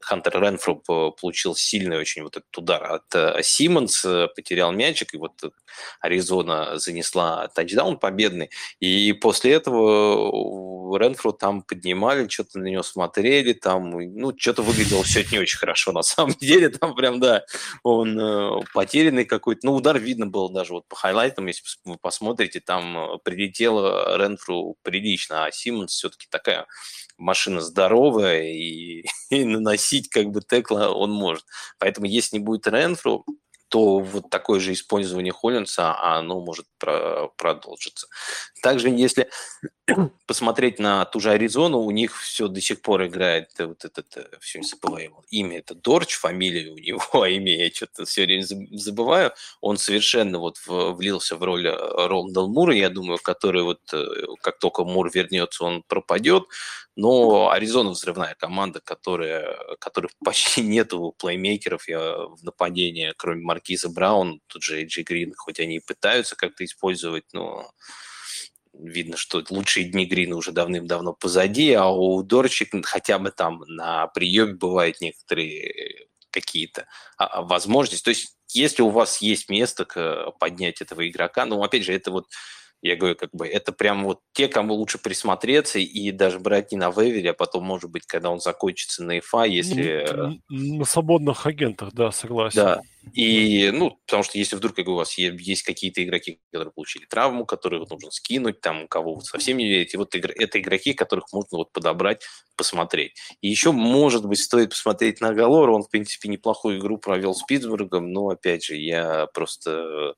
Хантер Ренфро получил сильный очень вот этот удар от э, Симмонс, э, потерял мячик, и вот Аризона занесла тачдаун победный. И после этого Ренфру там поднимали, что-то на него смотрели, там, ну, что-то выглядело все не очень хорошо, на самом деле, там прям, да, он э, потерянный какой-то, ну, удар видно было даже вот по хайлайтам, если вы посмотрите, там э, прилетело Ренфру прилично, а Симмонс все-таки такая машина здоровая, и, и наносить как бы текла он может. Поэтому если не будет Ренфру, то вот такое же использование Холлинса, оно может про продолжиться. Также, если посмотреть на ту же Аризону, у них все до сих пор играет вот этот, э, все забываю имя, это Дорч, фамилия у него, а имя я что-то все время забываю. Он совершенно вот влился в роль э, Роланда Мура, я думаю, который вот э, как только Мур вернется, он пропадет. Но Аризона взрывная команда, которая, которых почти нету плеймейкеров я, в нападении, кроме Маркиза Браун, тут же Эйджи Грин, хоть они и пытаются как-то использовать, но видно, что лучшие дни Грина уже давным-давно позади, а у Дорчик хотя бы там на приеме бывают некоторые какие-то а, а, возможности. То есть если у вас есть место к поднять этого игрока, ну, опять же, это вот я говорю, как бы это прям вот те, кому лучше присмотреться и даже брать не на вейвере, а потом, может быть, когда он закончится на ИФА, если...
На свободных агентах, да, согласен.
Да, и, ну, потому что если вдруг, как у вас есть какие-то игроки, которые получили травму, которых нужно скинуть, там, кого вы совсем не верите, вот это игроки, которых можно вот подобрать, посмотреть. И еще, может быть, стоит посмотреть на Галора, он, в принципе, неплохую игру провел с Питтсбургом, но, опять же, я просто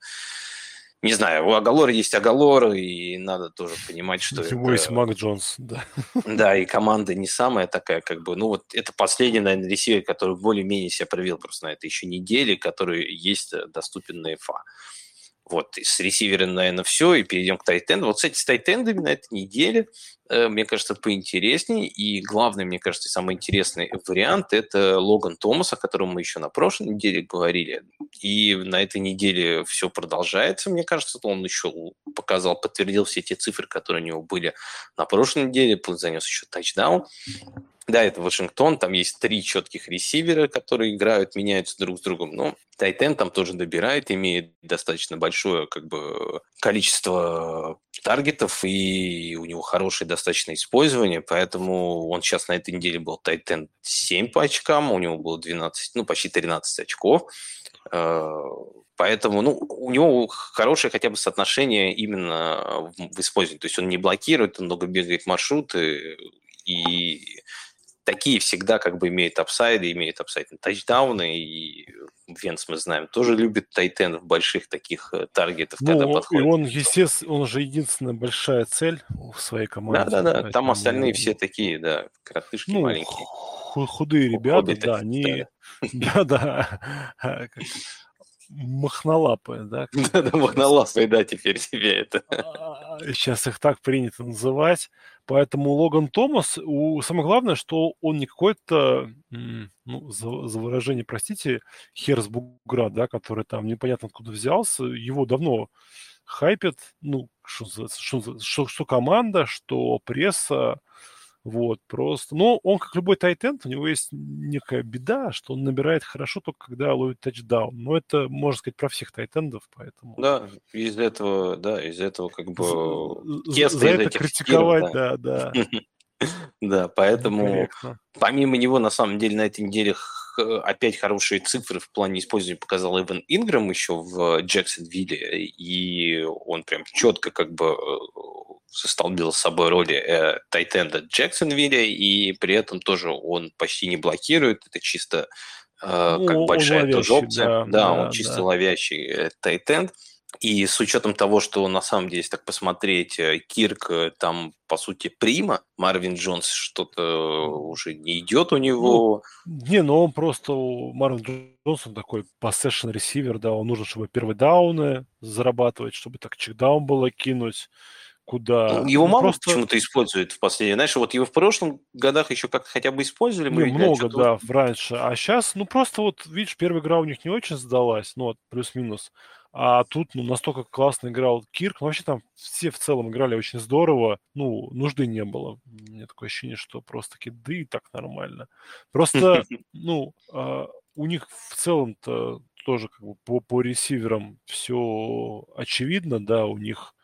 не знаю, у Агалора есть Агалор, и надо тоже понимать, что
У него есть Мак Джонс, да.
Да, и команда не самая такая, как бы, ну вот это последний, наверное, ресивер, который более-менее себя проявил просто на этой еще неделе, который есть э, доступен на ФА. Вот, с ресивером, наверное, все, и перейдем к тайтенду. Вот, кстати, с тайтендами на этой неделе, мне кажется, поинтереснее, и главный, мне кажется, самый интересный вариант – это Логан Томас, о котором мы еще на прошлой неделе говорили. И на этой неделе все продолжается, мне кажется, он еще показал, подтвердил все те цифры, которые у него были на прошлой неделе, занес еще тачдаун. Да, это Вашингтон, там есть три четких ресивера, которые играют, меняются друг с другом. Но Тайтен там тоже добирает, имеет достаточно большое как бы, количество таргетов, и у него хорошее достаточно использование, поэтому он сейчас на этой неделе был Тайтен 7 по очкам, у него было 12, ну, почти 13 очков. Э, поэтому ну, у него хорошее хотя бы соотношение именно в использовании. То есть он не блокирует, он много бегает маршруты, и такие всегда как бы имеют upside ы, имеют upside на тачдауны, и Венц, мы знаем, тоже любит tight end ов больших таких э, таргетов,
ну, когда подходит. И он, естественно, он же единственная большая цель в своей команде.
Да-да-да, там остальные все такие, да, коротышки ну, маленькие.
Худые ребята, Худые, да, они... Да-да, махнолапые, да?
Да-да, махнолапые, да, теперь себе это.
Сейчас их так принято называть. Поэтому Логан Томас, у, самое главное, что он не какой-то, ну, за, за выражение, простите, хер да, который там непонятно откуда взялся. Его давно хайпят, ну, что, что, что, что команда, что пресса, вот, просто. Но он, как любой тайтенд, у него есть некая беда, что он набирает хорошо только когда ловит тачдаун. Но это, можно сказать, про всех тайтендов, поэтому...
Да, из этого, да, из этого как бы...
За, за это критиковать, да, да.
Да, поэтому помимо него, на самом деле, на этой неделе опять хорошие цифры в плане использования показал Эван Инграм еще в Джексонвилле, и он прям четко как бы э, застолбил с собой роли э, Тайтенда Джексонвилля, и при этом тоже он почти не блокирует, это чисто э, ну, как большая тоже опция. Да, да, да он чисто да. ловящий э, Тайтенд. И с учетом того, что на самом деле, если так посмотреть, э, Кирк э, там, по сути, прима, Марвин Джонс что-то уже не идет у него.
Ну, не, ну он просто, Марвин Джонс, он такой поссешн ресивер, да, он нужен, чтобы первые дауны зарабатывать, чтобы так чекдаун было кинуть куда...
Ну, его ну, мало просто... почему-то используют в последнее. Знаешь, вот его в прошлом годах еще как-то хотя бы использовали.
Мы не, много, да, раньше. А сейчас, ну, просто вот, видишь, первая игра у них не очень сдалась, ну, вот, плюс-минус. А тут, ну, настолько классно играл Кирк. Ну, вообще там все в целом играли очень здорово. Ну, нужды не было. У меня такое ощущение, что просто таки, да и так нормально. Просто, ну, а, у них в целом-то тоже как бы по, по ресиверам все очевидно, да, у них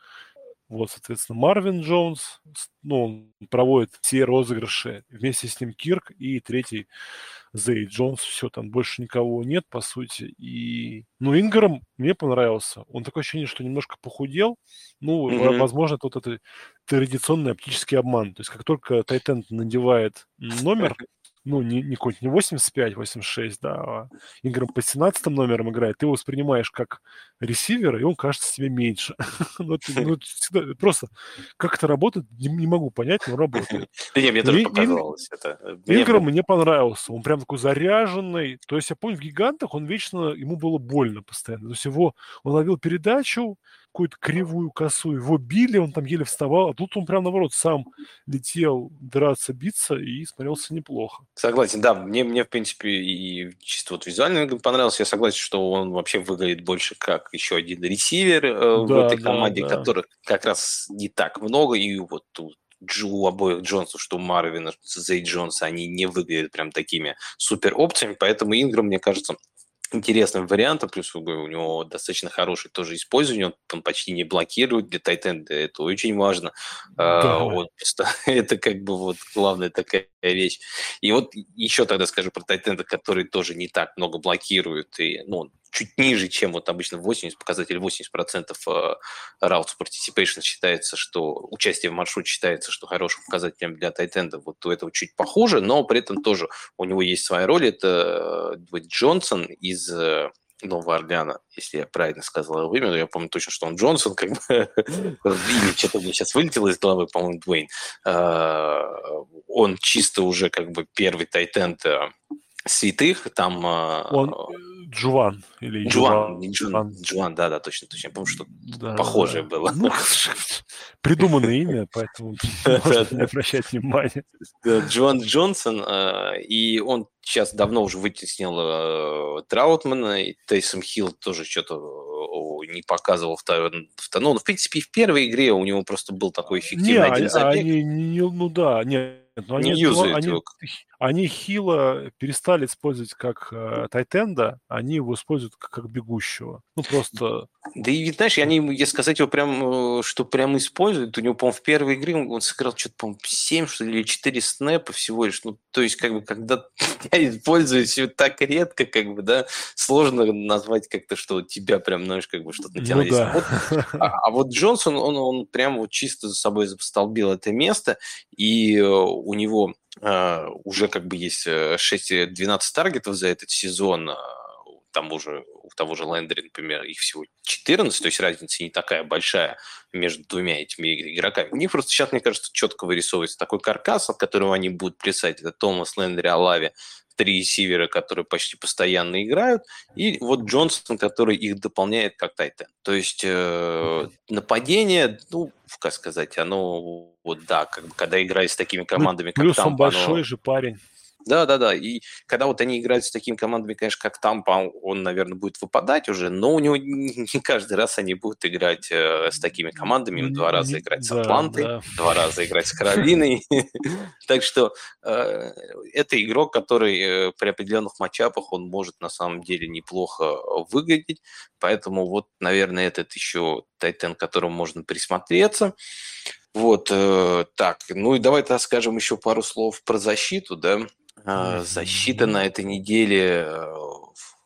вот, соответственно, Марвин Джонс, ну, он проводит все розыгрыши, вместе с ним Кирк и третий Зей Джонс, все, там больше никого нет, по сути. И, ну, Инграм мне понравился. Он такое ощущение, что немножко похудел. Ну, mm-hmm. возможно, тут это традиционный оптический обман. То есть, как только Тайтенд надевает номер, ну, не, не не 85, 86, да, а Инграм по 17 номерам играет, ты его воспринимаешь как ресивера, и он кажется себе меньше. ну, ну, всегда, просто как это работает, не, не могу понять, но работает.
Не, мне тоже показалось это.
Инграм мне понравился, он прям такой заряженный. То есть я помню, в «Гигантах» он вечно, ему было больно постоянно. То есть его, он ловил передачу, какую-то кривую косу, его били, он там еле вставал, а тут он прям наоборот сам летел драться, биться и смотрелся неплохо.
Согласен, да, мне, мне в принципе и чисто вот визуально понравился, я согласен, что он вообще выглядит больше как еще один ресивер э, да, в этой команде, да, да. которых как раз не так много, и вот тут у обоих Джонсов, что у Марвина, Зей Джонса, они не выглядят прям такими супер опциями, поэтому Инграм, мне кажется, интересным вариантом, плюс у него достаточно хорошее тоже использование, он, он почти не блокирует для тайтенда, это очень важно. А, да. вот, это как бы вот главная такая вещь. И вот еще тогда скажу про тайтенда, который тоже не так много блокирует, и, ну, чуть ниже, чем вот обычно 80, показатель 80% э, routes participation считается, что участие в маршруте считается, что хорошим показателем для тайтенда. Вот у этого чуть похуже, но при этом тоже у него есть своя роль. Это э, Джонсон из э, Нового Орлеана, если я правильно сказал его имя, я помню точно, что он Джонсон, как бы имя что-то мне сейчас вылетело из головы, по-моему, Дуэйн. Он чисто уже как бы первый тайтенд святых, там...
Он Джуван или
Джуан, Джуан, Джуан, да, да, точно, точно. Я помню, что да, похожее да. было. Ну,
придуманное имя, поэтому можно не обращать внимания.
Джоан Джонсон, э, и он сейчас давно уже вытеснил э, Траутмана, и Тейсом Хилл тоже что-то не показывал второй, ну, в принципе, в первой игре у него просто был такой эффективный не, один забег.
Они, не, ну да, нет, но они, не ну, они, они Хила перестали использовать как э, Тайтенда, они его используют как, как бегущего. Ну, просто...
Да и, знаешь, они, если сказать его прям, э, что прям используют, у него, по-моему, в первой игре он, сыграл что-то, по-моему, 7 что ли, или 4 снэпа всего лишь. Ну, то есть, как бы, когда я используюсь так редко, как бы, да, сложно назвать как-то, что тебя прям, знаешь, как бы что-то на тебя ну, да. вот, а, а вот Джонсон, он, он прям вот чисто за собой столбил это место, и э, у него уже как бы есть 6-12 э, таргетов за этот сезон, а там уже у того же Лендери, например, их всего 14, то есть разница не такая большая между двумя этими игроками. У них просто сейчас, мне кажется, четко вырисовывается такой каркас, от которого они будут плясать. Это Томас Лендери, Алави, три ресивера, которые почти постоянно играют, и вот Джонсон, который их дополняет как тайтен. То есть э, нападение, ну, как сказать, оно вот да, как бы, когда играет с такими командами,
ну, как там, большой оно... же парень.
Да, да, да. И когда вот они играют с такими командами, конечно, как Тампа, он, наверное, будет выпадать уже, но у него не каждый раз они будут играть э, с такими командами. Два раза играть с Атлантой, да, да. два раза играть с Каролиной. Так что э, это игрок, который э, при определенных матчапах он может на самом деле неплохо выглядеть. Поэтому вот, наверное, этот еще tight end, к которому можно присмотреться. Вот, так, ну и давай-то скажем еще пару слов про защиту, да. А, защита на этой неделе, э,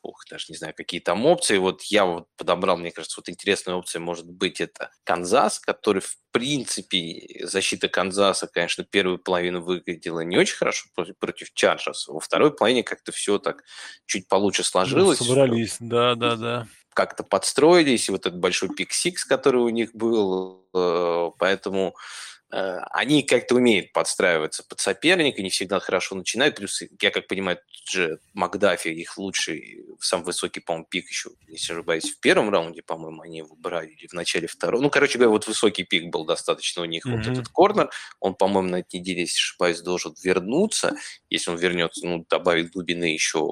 ух, даже не знаю, какие там опции. Вот я вот подобрал, мне кажется, вот интересная опция может быть это Канзас, который, в принципе, защита Канзаса, конечно, первую половину выглядела не очень хорошо против, против Чарджерс. Во второй половине как-то все так чуть получше сложилось.
Ну, собрались, да, да, да.
Как-то подстроились, и вот этот большой пик-сикс, который у них был, э, поэтому они как-то умеют подстраиваться под соперника, не всегда хорошо начинают. Плюс, я как понимаю, тут же Макдафи, их лучший, самый высокий, по-моему, пик еще, если ошибаюсь, в первом раунде, по-моему, они его брали, или в начале второго. Ну, короче говоря, вот высокий пик был достаточно у них. Mm-hmm. Вот этот корнер, он, по-моему, на этой неделе, если ошибаюсь, должен вернуться. Если он вернется, ну, добавит глубины еще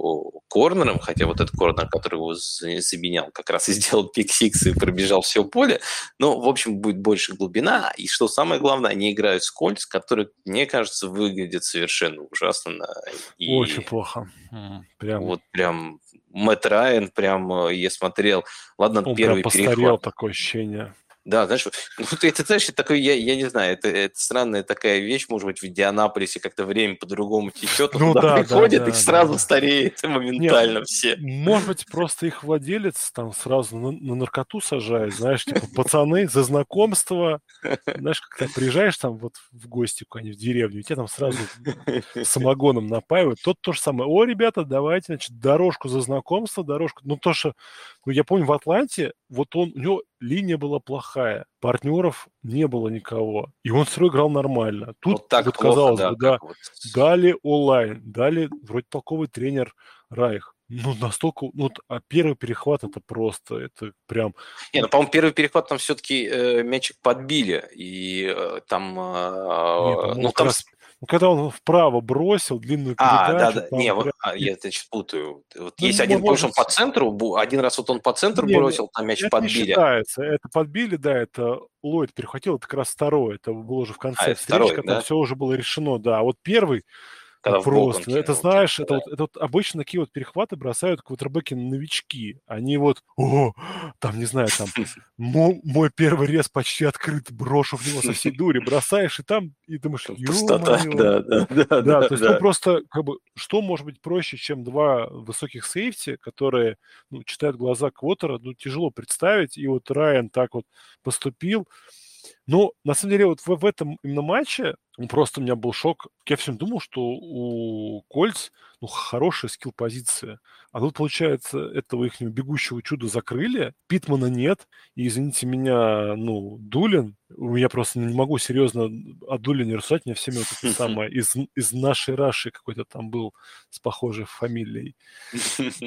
корнером, хотя вот этот корнер, который его заменял, как раз и сделал пик-сикс и пробежал все поле. Ну, в общем, будет больше глубина. И что самое главное, они играют скольз, который, мне кажется, выглядит совершенно ужасно.
И Очень плохо.
Прям... Вот прям Мэтт Райан, прям э, я смотрел, ладно, Он первый
прям перехват. такое ощущение.
Да, знаешь, ну ты, ты знаешь, такой, я, я не знаю, это, это странная такая вещь, может быть, в Индианаполисе как-то время по-другому течет, ну, туда да, приходит, да, да, и сразу да. стареет моментально Нет, все.
Может быть, просто их владелец там сразу на, на наркоту сажает, знаешь, типа, пацаны, за знакомство, знаешь, когда приезжаешь там вот в гости куда-нибудь в деревню, и тебя там сразу самогоном напаивают, тот то же самое, о, ребята, давайте, значит, дорожку за знакомство, дорожку, ну то, что, ну я помню, в Атланте, вот он, у него линия была плохая, партнеров не было никого, и он все играл нормально. Тут, вот, так вот плохо, казалось да, бы, да, вот. дали онлайн, дали вроде толковый тренер Райх. Ну, настолько, ну, а первый перехват это просто, это прям...
Не, ну, по-моему, первый перехват там все-таки э, мячик подбили, и э, там, э,
не, ну, там... Раз когда он вправо бросил длинную передачу... А, да, да,
не, а, я сейчас путаю. Вот ну, есть один, может... он по центру, один раз вот он по центру не, бросил, там мяч
это
подбили.
не считается, это подбили, да, это Ллойд перехватил, это как раз второй, это было уже в конце а, встречи, второй, когда да? все уже было решено, да, а вот первый, когда просто. Это знаешь, да. это, вот, это вот обычно такие вот перехваты бросают квотербеки новички. Они вот, о, там, не знаю, там, мой, мой первый рез почти открыт, брошу в него со всей дури, бросаешь, и там, и думаешь, Пустота, да, да, да, да, да. то есть, да. ну, просто, как бы, что может быть проще, чем два высоких сейфти, которые, ну, читают глаза квотера, ну, тяжело представить, и вот Райан так вот поступил, ну, на самом деле, вот в, в этом именно матче просто у меня был шок. Я всем думал, что у Кольц ну, хорошая скилл-позиция. А тут, получается, этого их бегущего чуда закрыли, Питмана нет, и, извините меня, ну, Дулин, я просто не могу серьезно о Дулине рассуждать, мне всеми вот это самое, из, из нашей Раши какой-то там был с похожей фамилией.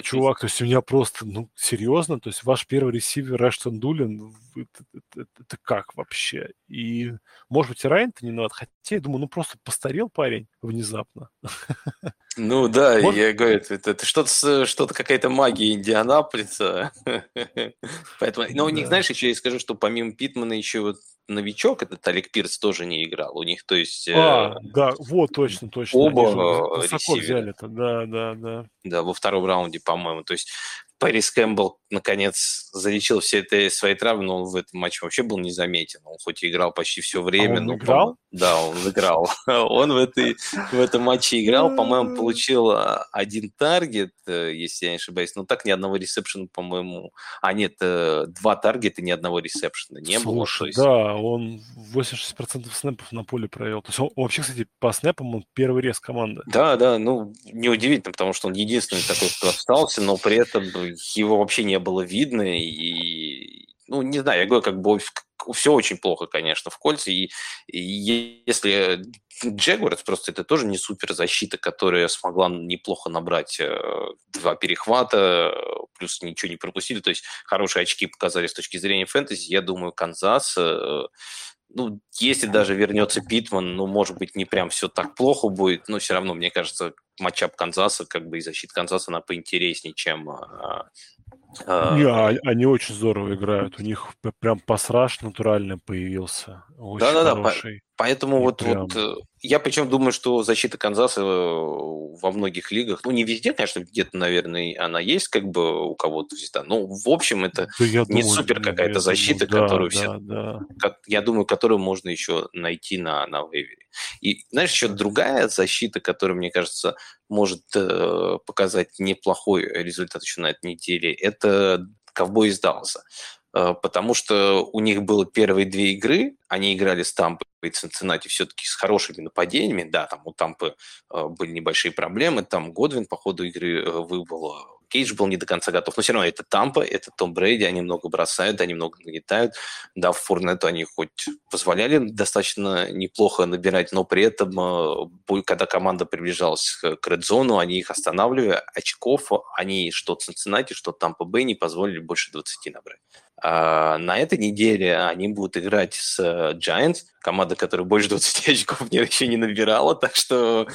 Чувак, то есть у меня просто, ну, серьезно, то есть ваш первый ресивер Раштон Дулин, это, это, это как вообще? И, может быть, и Райан-то не надо, хотя думаю, ну, просто постарел парень внезапно.
Ну да, вот. я говорю, это, это что-то, что-то какая-то магия Индианаполиса. Поэтому, но у них, знаешь, еще я скажу, что помимо Питмана еще вот новичок, этот Олег Пирс тоже не играл. У них, то есть...
А, э, да, вот, точно, точно. Оба высоко взяли-то, да, да, да.
Да, во втором раунде, по-моему. То есть Пэрис Кэмпбелл наконец залечил все это свои травмы, но он в этом матче вообще был незаметен. Он хоть и играл почти все время. А
он но, играл?
Да, он играл. он в, этой, в этом матче играл, по-моему, получил а, один таргет, э, если я не ошибаюсь, но так ни одного ресепшена, по-моему... А нет, э, два таргета, ни одного ресепшена не
Слушай,
было.
Есть... да, он 86% снэпов на поле провел. То есть он вообще, кстати, по снэпам он первый рез команды.
Да, да, ну, неудивительно, потому что он единственный такой, кто остался, но при этом его вообще не было видно, и, ну, не знаю, я говорю, как бы все очень плохо, конечно, в кольце, и, и если Джегуарс просто это тоже не супер защита, которая смогла неплохо набрать э, два перехвата, плюс ничего не пропустили, то есть хорошие очки показали с точки зрения фэнтези, я думаю, Канзас э, ну, если даже вернется Питман, ну, может быть, не прям все так плохо будет, но все равно, мне кажется, матчап Канзаса, как бы и защита Канзаса, она поинтереснее, чем а,
Не, а, они очень здорово играют. У них прям пассаж натурально появился. Да-да-да, по,
поэтому вот, прям... вот э, я причем думаю, что защита Канзаса э, во многих лигах, ну не везде, конечно, где-то, наверное, она есть как бы у кого-то взята, но в общем это да не думаю, супер какая-то защита, думаю, которую да, все, да, да. я думаю, которую можно еще найти на, на вейвере. И знаешь, еще другая защита, которая, мне кажется, может э, показать неплохой результат еще на этой неделе, это ковбой из Далласа. Э, потому что у них было первые две игры, они играли с Тампой и Цинциннати все-таки с хорошими нападениями, да, там у Тампы э, были небольшие проблемы, там Годвин по ходу игры э, выбыл, Кейдж был не до конца готов, но все равно это Тампа, это Том Брейди, они много бросают, они много нагнетают. Да, в Форнету они хоть позволяли достаточно неплохо набирать, но при этом, когда команда приближалась к редзону, они их останавливали, очков они что Цинциннати, что Тампа Бэй не позволили больше 20 набрать. А на этой неделе они будут играть с э, Giants, команда, которая больше 20 очков еще не набирала, так что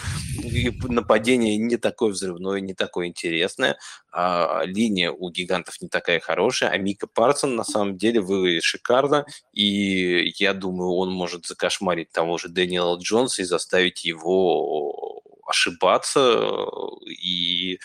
нападение не такое взрывное, не такое интересное. А линия у гигантов не такая хорошая, а Мика Парсон на самом деле выглядит шикарно, и я думаю, он может закошмарить того же Дэниела Джонса и заставить его ошибаться и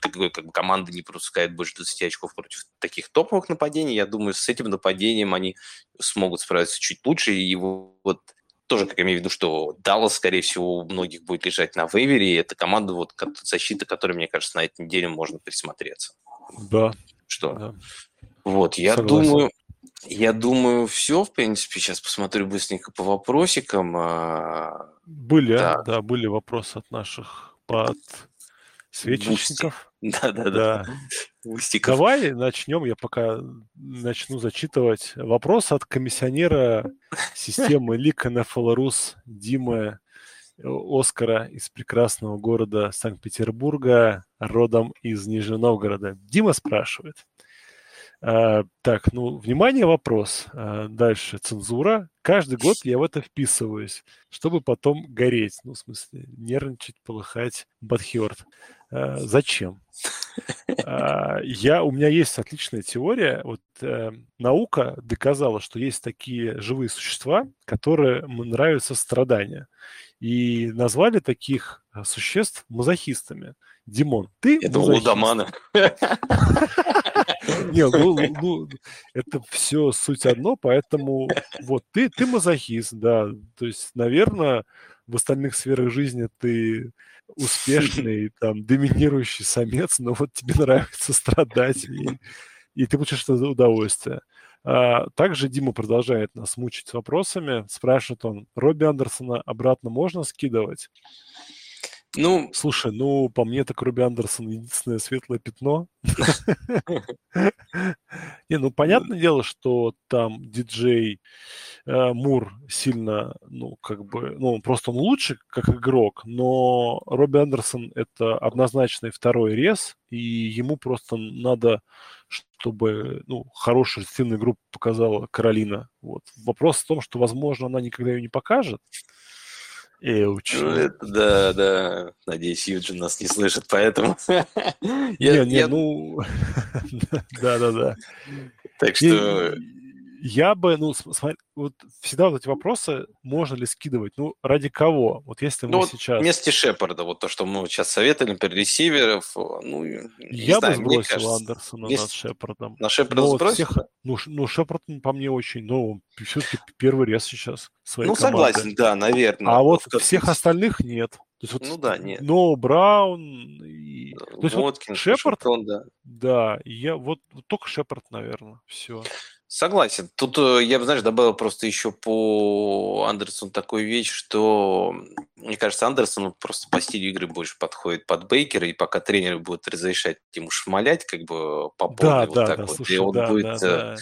как бы команда не пропускает больше 20 очков против таких топовых нападений. Я думаю, с этим нападением они смогут справиться чуть лучше. И вот тоже, как я имею в виду, что Даллас, скорее всего, у многих будет лежать на вейвере, и это команда, вот, защита, которой, мне кажется, на этой неделе можно присмотреться.
Да.
Что? Да. Вот, я Согласен. думаю, я думаю, все, в принципе. Сейчас посмотрю быстренько по вопросикам. А,
были, да, да были вопросы от наших под свечечников.
Да, да, да.
Давай начнем. Я пока начну зачитывать вопрос от комиссионера системы Лик NFL Рус Димы Оскара из прекрасного города Санкт-Петербурга, родом из Нижнего Новгорода. Дима спрашивает. А, так, ну, внимание, вопрос. А, дальше, цензура. Каждый год я в это вписываюсь, чтобы потом гореть. Ну, в смысле, нервничать, полыхать, бадхерт. А, зачем? А, я, у меня есть отличная теория. Вот э, наука доказала, что есть такие живые существа, которые нравятся страдания. И назвали таких существ мазохистами. Димон, ты
Это Лудомана.
Не, ну, ну, это все суть одно, поэтому вот ты, ты мазохист, да. То есть, наверное, в остальных сферах жизни ты успешный, там, доминирующий самец, но вот тебе нравится страдать, и, и ты получаешь это удовольствие. А, также Дима продолжает нас мучить вопросами. Спрашивает он, Робби Андерсона обратно можно скидывать? Ну, слушай, ну, по мне так Руби Андерсон единственное светлое пятно. Не, ну, понятное дело, что там диджей э, Мур сильно, ну, как бы, ну, просто он лучше как игрок, но Робби Андерсон это однозначный второй рез, и ему просто надо, чтобы, ну, хорошую сильную группу показала Каролина. Вот. Вопрос в том, что, возможно, она никогда ее не покажет,
Эуч. Ну, это, да, да. Надеюсь, Юджин нас не слышит, поэтому...
Не, не, ну... Да-да-да.
Так что...
Я бы, ну, смотри, вот всегда вот эти вопросы можно ли скидывать, ну, ради кого? Вот если мы ну, сейчас...
вместе Шепарда, вот то, что мы сейчас советовали, например, ресиверов, ну,
Я знаю, бы сбросил кажется, Андерсона вместе... над Шепардом.
На Шепарда Но сбросил? Всех...
Ну, ну, Шепард по мне очень, ну, все-таки первый рез сейчас своей
Ну, команды. согласен, да, наверное.
А вот всех остальных нет. То есть вот
ну да, нет.
Но Браун и...
То есть Воткин, вот Шепард,
да. Да, я вот, вот только Шепард, наверное, все.
Согласен. Тут э, я бы, знаешь, добавил просто еще по Андерсону такую вещь, что, мне кажется, Андерсон просто по стилю игры больше подходит под Бейкера, и пока тренер будет разрешать ему шмалять, как бы по полной да, вот да, так да, вот, слушай, и он да, будет, да, да.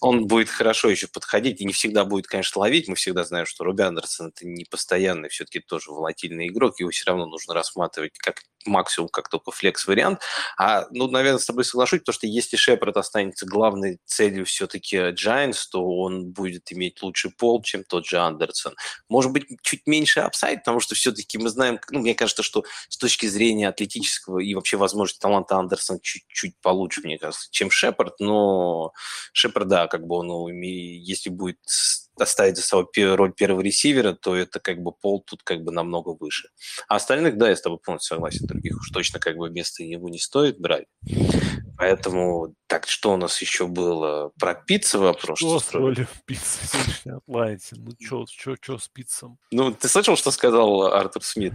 он будет хорошо еще подходить, и не всегда будет, конечно, ловить. Мы всегда знаем, что Руби Андерсон это не постоянный, все-таки тоже волатильный игрок, его все равно нужно рассматривать как максимум, как только флекс-вариант. А, ну, наверное, с тобой соглашусь, потому что если Шепард останется главной целью все-таки Giants, то он будет иметь лучший пол, чем тот же Андерсон. Может быть, чуть меньше апсайд, потому что все-таки мы знаем, ну, мне кажется, что с точки зрения атлетического и вообще возможности таланта Андерсон чуть-чуть получше, мне кажется, чем Шепард, но Шепард, да, как бы он, ну, если будет оставить за собой роль первого ресивера, то это как бы пол тут как бы намного выше. А остальных, да, я с тобой полностью согласен, других уж точно как бы вместо него не стоит брать. Поэтому, так, что у нас еще было? Про пиццу вопрос?
Что, что строили в пицце в Атланте? Ну, что, что, что с пиццем?
Ну, ты слышал, что сказал Артур Смит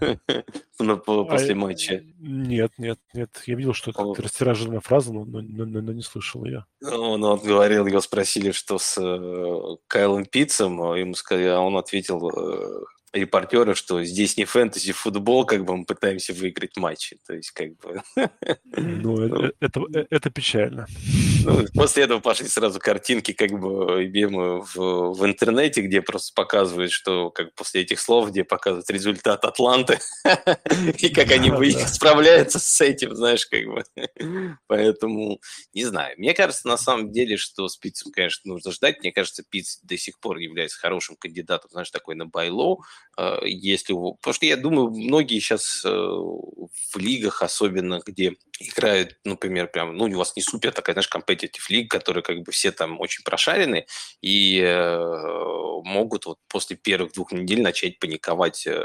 после а, матча?
Нет, нет, нет. Я видел, что это растираженная фраза, но, но, не слышал ее.
Он, он говорил, его спросили, что с э, Кайлом Питцем, а ему сказали, а он ответил, э, репортеры, что здесь не фэнтези футбол, как бы мы пытаемся выиграть матчи. То есть, как бы...
Ну, э, ну. это, это, это печально.
Ну, после этого пошли сразу картинки, как бы, в, в интернете, где просто показывают, что как после этих слов, где показывают результат Атланты, и как они справляются с этим, знаешь, как бы. Поэтому, не знаю. Мне кажется, на самом деле, что с Питцем, конечно, нужно ждать. Мне кажется, Питц до сих пор является хорошим кандидатом, знаешь, такой на байлоу, если... Потому что я думаю, многие сейчас э, в лигах, особенно где играют, например, прям, ну, у вас не супер такая, знаешь, competitive league, которая как бы все там очень прошарены и э, могут вот после первых двух недель начать паниковать, э,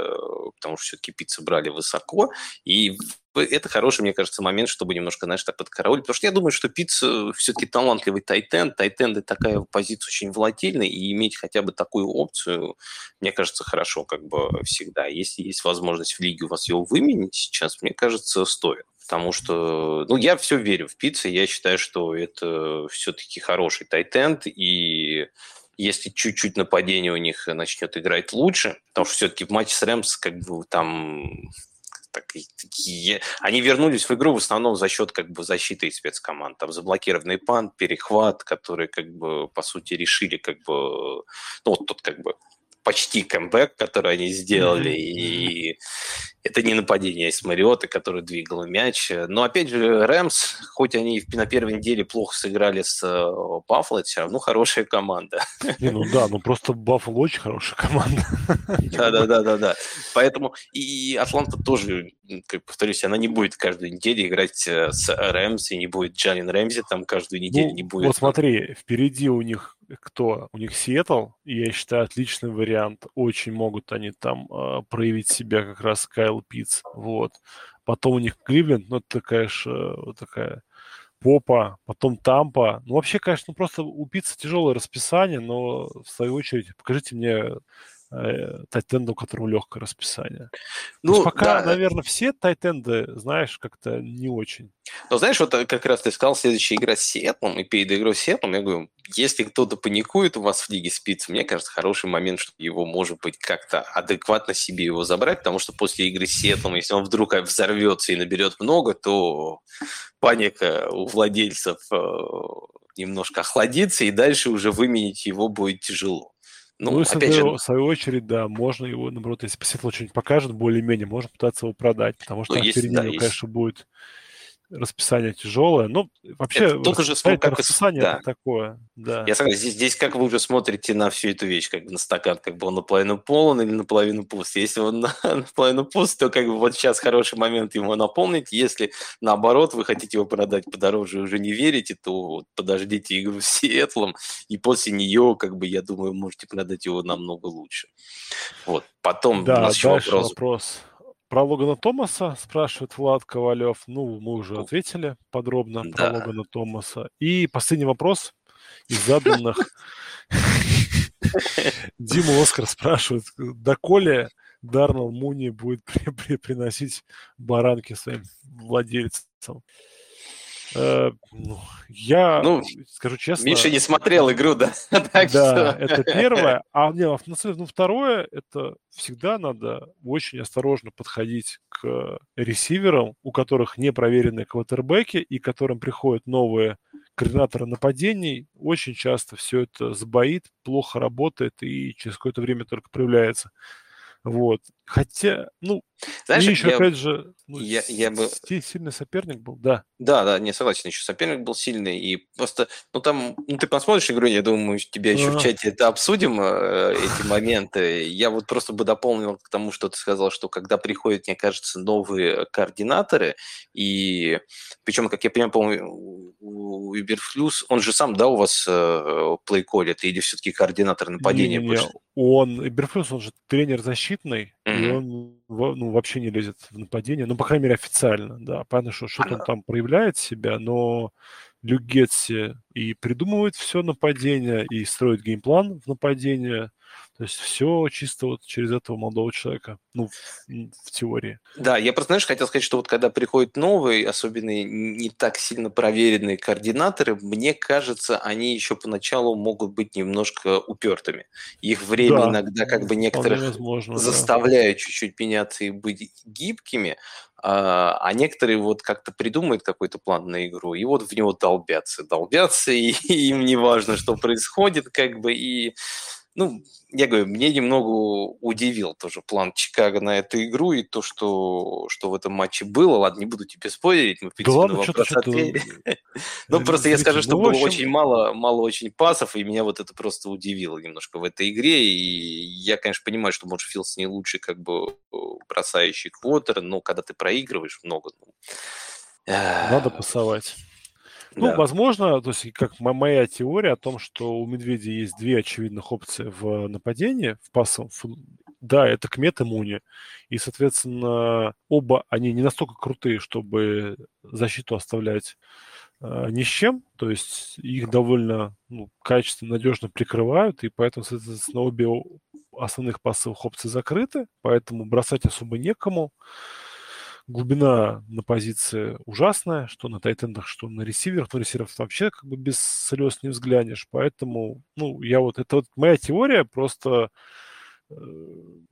потому что все-таки пиццы брали высоко, и это хороший, мне кажется, момент, чтобы немножко, знаешь, так подкараулить, потому что я думаю, что пицца все-таки талантливый тайтенд, тайтенд это такая позиция очень волатильная, и иметь хотя бы такую опцию, мне кажется, хорошо как бы всегда. Если есть возможность в лиге у вас его выменить сейчас, мне кажется, стоит. Потому что, ну, я все верю в пиццы, я считаю, что это все-таки хороший тайтенд, и если чуть-чуть нападение у них начнет играть лучше, потому что все-таки в матче с Рэмс как бы там так, такие... Они вернулись в игру в основном за счет как бы защиты и спецкоманд. Там заблокированный пант, перехват, которые как бы по сути решили как бы... Ну вот тут как бы почти камбэк, который они сделали, и это не нападение из Мариоты, который двигал мяч. Но, опять же, Рэмс, хоть они на первой неделе плохо сыграли с Баффало, все равно хорошая команда.
Не, ну да, ну просто Баффало очень хорошая команда.
Да-да-да-да-да. Поэтому и Атланта тоже, как повторюсь, она не будет каждую неделю играть э, с Рэмс, и не будет Джалин Рэмзи там каждую неделю ну, не будет.
Вот смотри, впереди у них кто? У них Сиэтл, я считаю, отличный вариант. Очень могут они там э, проявить себя как раз Кайл Питц. Вот. Потом у них Кливленд, ну, это же, вот такая Попа, потом Тампа. Ну, вообще, конечно, ну, просто у Питца тяжелое расписание, но, в свою очередь, покажите мне тайтенда, у которого легкое расписание. Ну, пока, да. наверное, все тайтенды, знаешь, как-то не очень.
Но знаешь, вот э, как раз ты сказал, следующая игра с Сиэтлом, и перед игрой с Сиэтлом, я говорю, если кто-то паникует у вас в лиге спиц, мне кажется, хороший момент, что его, может быть, как-то адекватно себе его забрать, потому что после игры с Сиэтлом, если он вдруг взорвется и наберет много, то паника у владельцев э, немножко охладится, и дальше уже выменить его будет тяжело.
Ну, ну опять же... в свою очередь, да, можно его, наоборот, если Сиэтл что-нибудь покажет более-менее, можно пытаться его продать, потому что ну, если, впереди, да, него, конечно, будет расписание тяжелое. Ну, вообще, это
тут уже смотрит, как
расписание да. такое. Да.
Я согласен. Здесь, здесь как вы уже смотрите на всю эту вещь, как бы на стакан, как бы он наполовину полон или наполовину пуст. Если он на, наполовину пуст, то как бы вот сейчас хороший момент его наполнить. Если наоборот вы хотите его продать подороже и уже не верите, то вот подождите игру с Сиэтлом, и после нее, как бы, я думаю, можете продать его намного лучше. Вот. Потом
да, у нас еще вопрос. вопрос про Логана Томаса спрашивает Влад Ковалев. Ну, мы уже ответили подробно да. про Логана Томаса. И последний вопрос из заданных. Дима Оскар спрашивает, доколе Дарнелл Муни будет приносить баранки своим владельцам? Э, я ну, скажу честно.
Миша не смотрел игру, да?
да, что... это первое. А не, ну, второе, это всегда надо очень осторожно подходить к ресиверам, у которых не проверенные квотербеки и которым приходят новые координаторы нападений. Очень часто все это сбоит, плохо работает и через какое-то время только проявляется. Вот. Хотя, ну, знаешь, еще, я, опять же, ну, я, я бы... сильный соперник был, да.
Да, да, не согласен, еще соперник был сильный, и просто, ну, там, ну, ты посмотришь игру, я думаю, тебя еще а. в чате это обсудим, э, эти моменты. Я вот просто бы дополнил к тому, что ты сказал, что когда приходят, мне кажется, новые координаторы, и причем, как я понимаю, по-моему, у Uberflus, он же сам, да, у вас э, плейколит, или все-таки координатор нападения? Не, не, не.
Он, Uberflus, он же тренер защитный, mm-hmm. и он ну, вообще не лезет в нападение, ну, по крайней мере, официально, да. Понятно, что что-то он там проявляет себя, но Люк Гетси и придумывает все нападение, и строит геймплан в нападение, то есть все чисто вот через этого молодого человека, ну, в, в теории.
Да, я просто, знаешь, хотел сказать, что вот когда приходят новые, особенно не так сильно проверенные координаторы, мне кажется, они еще поначалу могут быть немножко упертыми. Их время да, иногда как бы некоторых возможно, заставляют да. чуть-чуть меняться и быть гибкими, а, а некоторые вот как-то придумают какой-то план на игру, и вот в него долбятся, долбятся, и, и им не важно, что происходит, как бы, и ну, я говорю, мне немного удивил тоже план Чикаго на эту игру и то, что, что в этом матче было. Ладно, не буду тебе спорить, мы в принципе да ладно, на вопрос Ну, просто я скажу, что было очень мало, мало очень пасов, и меня вот это просто удивило немножко в этой игре. И я, конечно, понимаю, что, может, Филс не лучший как бы бросающий квотер, но когда ты проигрываешь много, ну,
Надо пасовать. Ну, да. возможно, то есть как моя теория о том, что у медведя есть две очевидных опции в нападении, в пассовом. Да, это Кмет и Муни. И, соответственно, оба они не настолько крутые, чтобы защиту оставлять э, ни с чем. То есть их довольно ну, качественно, надежно прикрывают, и поэтому, соответственно, обе основных пассовых опций закрыты, поэтому бросать особо некому глубина на позиции ужасная, что на тайтендах, что на ресиверах. На ресиверах вообще как бы без слез не взглянешь. Поэтому, ну, я вот, это вот моя теория, просто э,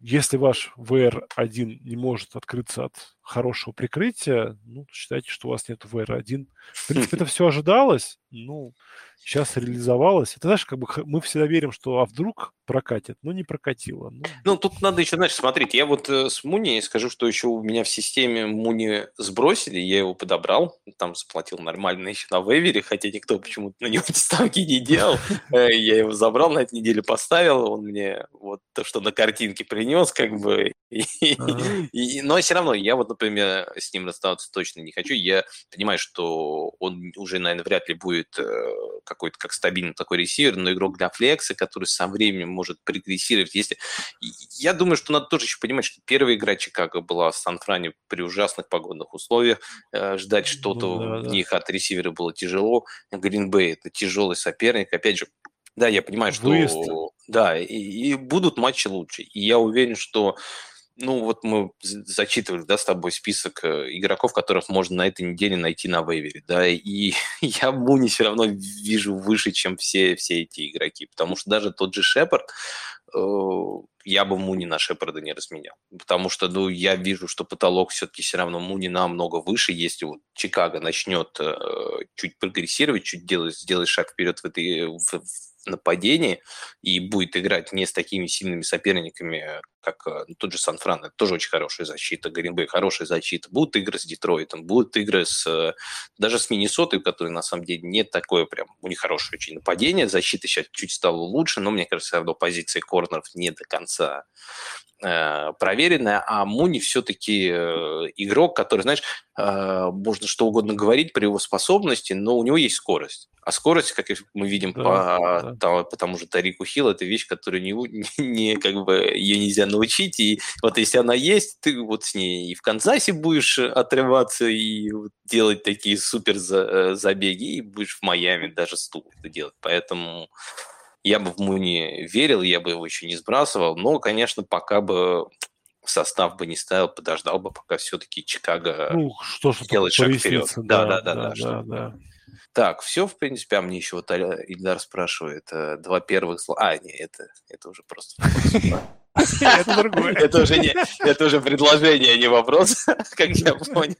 если ваш VR1 не может открыться от хорошего прикрытия, ну, считайте, что у вас нет VR1. В принципе, это все ожидалось, ну, сейчас реализовалось. Это, знаешь, как бы мы всегда верим, что а вдруг прокатит, но не прокатило.
Ну, ну тут надо еще, знаешь, смотреть, я вот э, с Муни скажу, что еще у меня в системе Муни сбросили, я его подобрал, там заплатил нормально еще на вейвере, хотя никто почему-то на него ставки не делал. Э, я его забрал, на этой неделе поставил, он мне вот то, что на картинке принес, как бы, но все равно я вот, например, с ним расставаться точно не хочу. Я понимаю, что он уже, наверное, вряд ли будет э, какой-то как стабильный такой ресивер, но игрок для флекса, который со временем может прогрессировать. Если... Я думаю, что надо тоже еще понимать, что первая игра Чикаго была в Сан-Фране при ужасных погодных условиях. Э, ждать что-то ну, да, в да. них от ресивера было тяжело. Гринбей – это тяжелый соперник. Опять же, да, я понимаю, что... Выезд. Да, и, и будут матчи лучше. И я уверен, что ну, вот мы зачитывали, да, с тобой список э, игроков, которых можно на этой неделе найти на вейвере, да, и я Муни все равно вижу выше, чем все, все эти игроки, потому что даже тот же Шепард, э, я бы Муни на Шепарда не разменял, потому что, ну, я вижу, что потолок все-таки все равно Муни намного выше, если вот Чикаго начнет э, чуть прогрессировать, чуть делать, сделать шаг вперед в этой, в, нападении и будет играть не с такими сильными соперниками, как э, ну, тот же Сан-Фран, это тоже очень хорошая защита, Гринбей хорошая защита. Будут игры с Детройтом, будут игры с э, даже с Миннесотой, которые на самом деле не такое прям, у них хорошее очень нападение, защита сейчас чуть стала лучше, но мне кажется, все равно позиции корнеров не до конца э, проверенная, а Муни все-таки э, игрок, который, знаешь, э, можно что угодно говорить при его способности, но у него есть скорость. А скорость, как мы видим да, по, да. Там, по тому же Тарику Хилл, это вещь, которую не, не, как бы, ее нельзя научить. И вот если она есть, ты вот с ней и в Канзасе будешь отрываться и делать такие супер забеги, и будешь в Майами даже стул это делать. Поэтому я бы в Муни верил, я бы его еще не сбрасывал, но, конечно, пока бы в состав бы не ставил, подождал бы, пока все-таки Чикаго ну, что сделает шаг вперед.
Да, да, да, да, да, да.
Так, все, в принципе, а мне еще вот Ильдар спрашивает, э, два первых слова. А, не, это, это уже просто Это другое. Это уже, не, это уже предложение, а не вопрос, как я понял.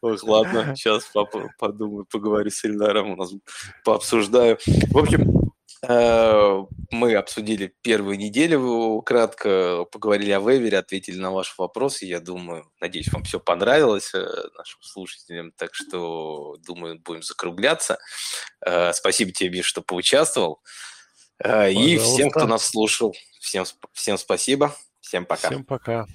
Ох, ладно, сейчас подумаю, поговорю с Ильдаром, у нас пообсуждаю. В общем, мы обсудили первую неделю кратко, поговорили о вейвере, ответили на ваши вопросы. Я думаю, надеюсь, вам все понравилось э, нашим слушателям, так что, думаю, будем закругляться. Э, спасибо тебе, что поучаствовал. Пожалуйста. И всем, кто нас слушал, всем, всем спасибо. Всем пока.
Всем пока.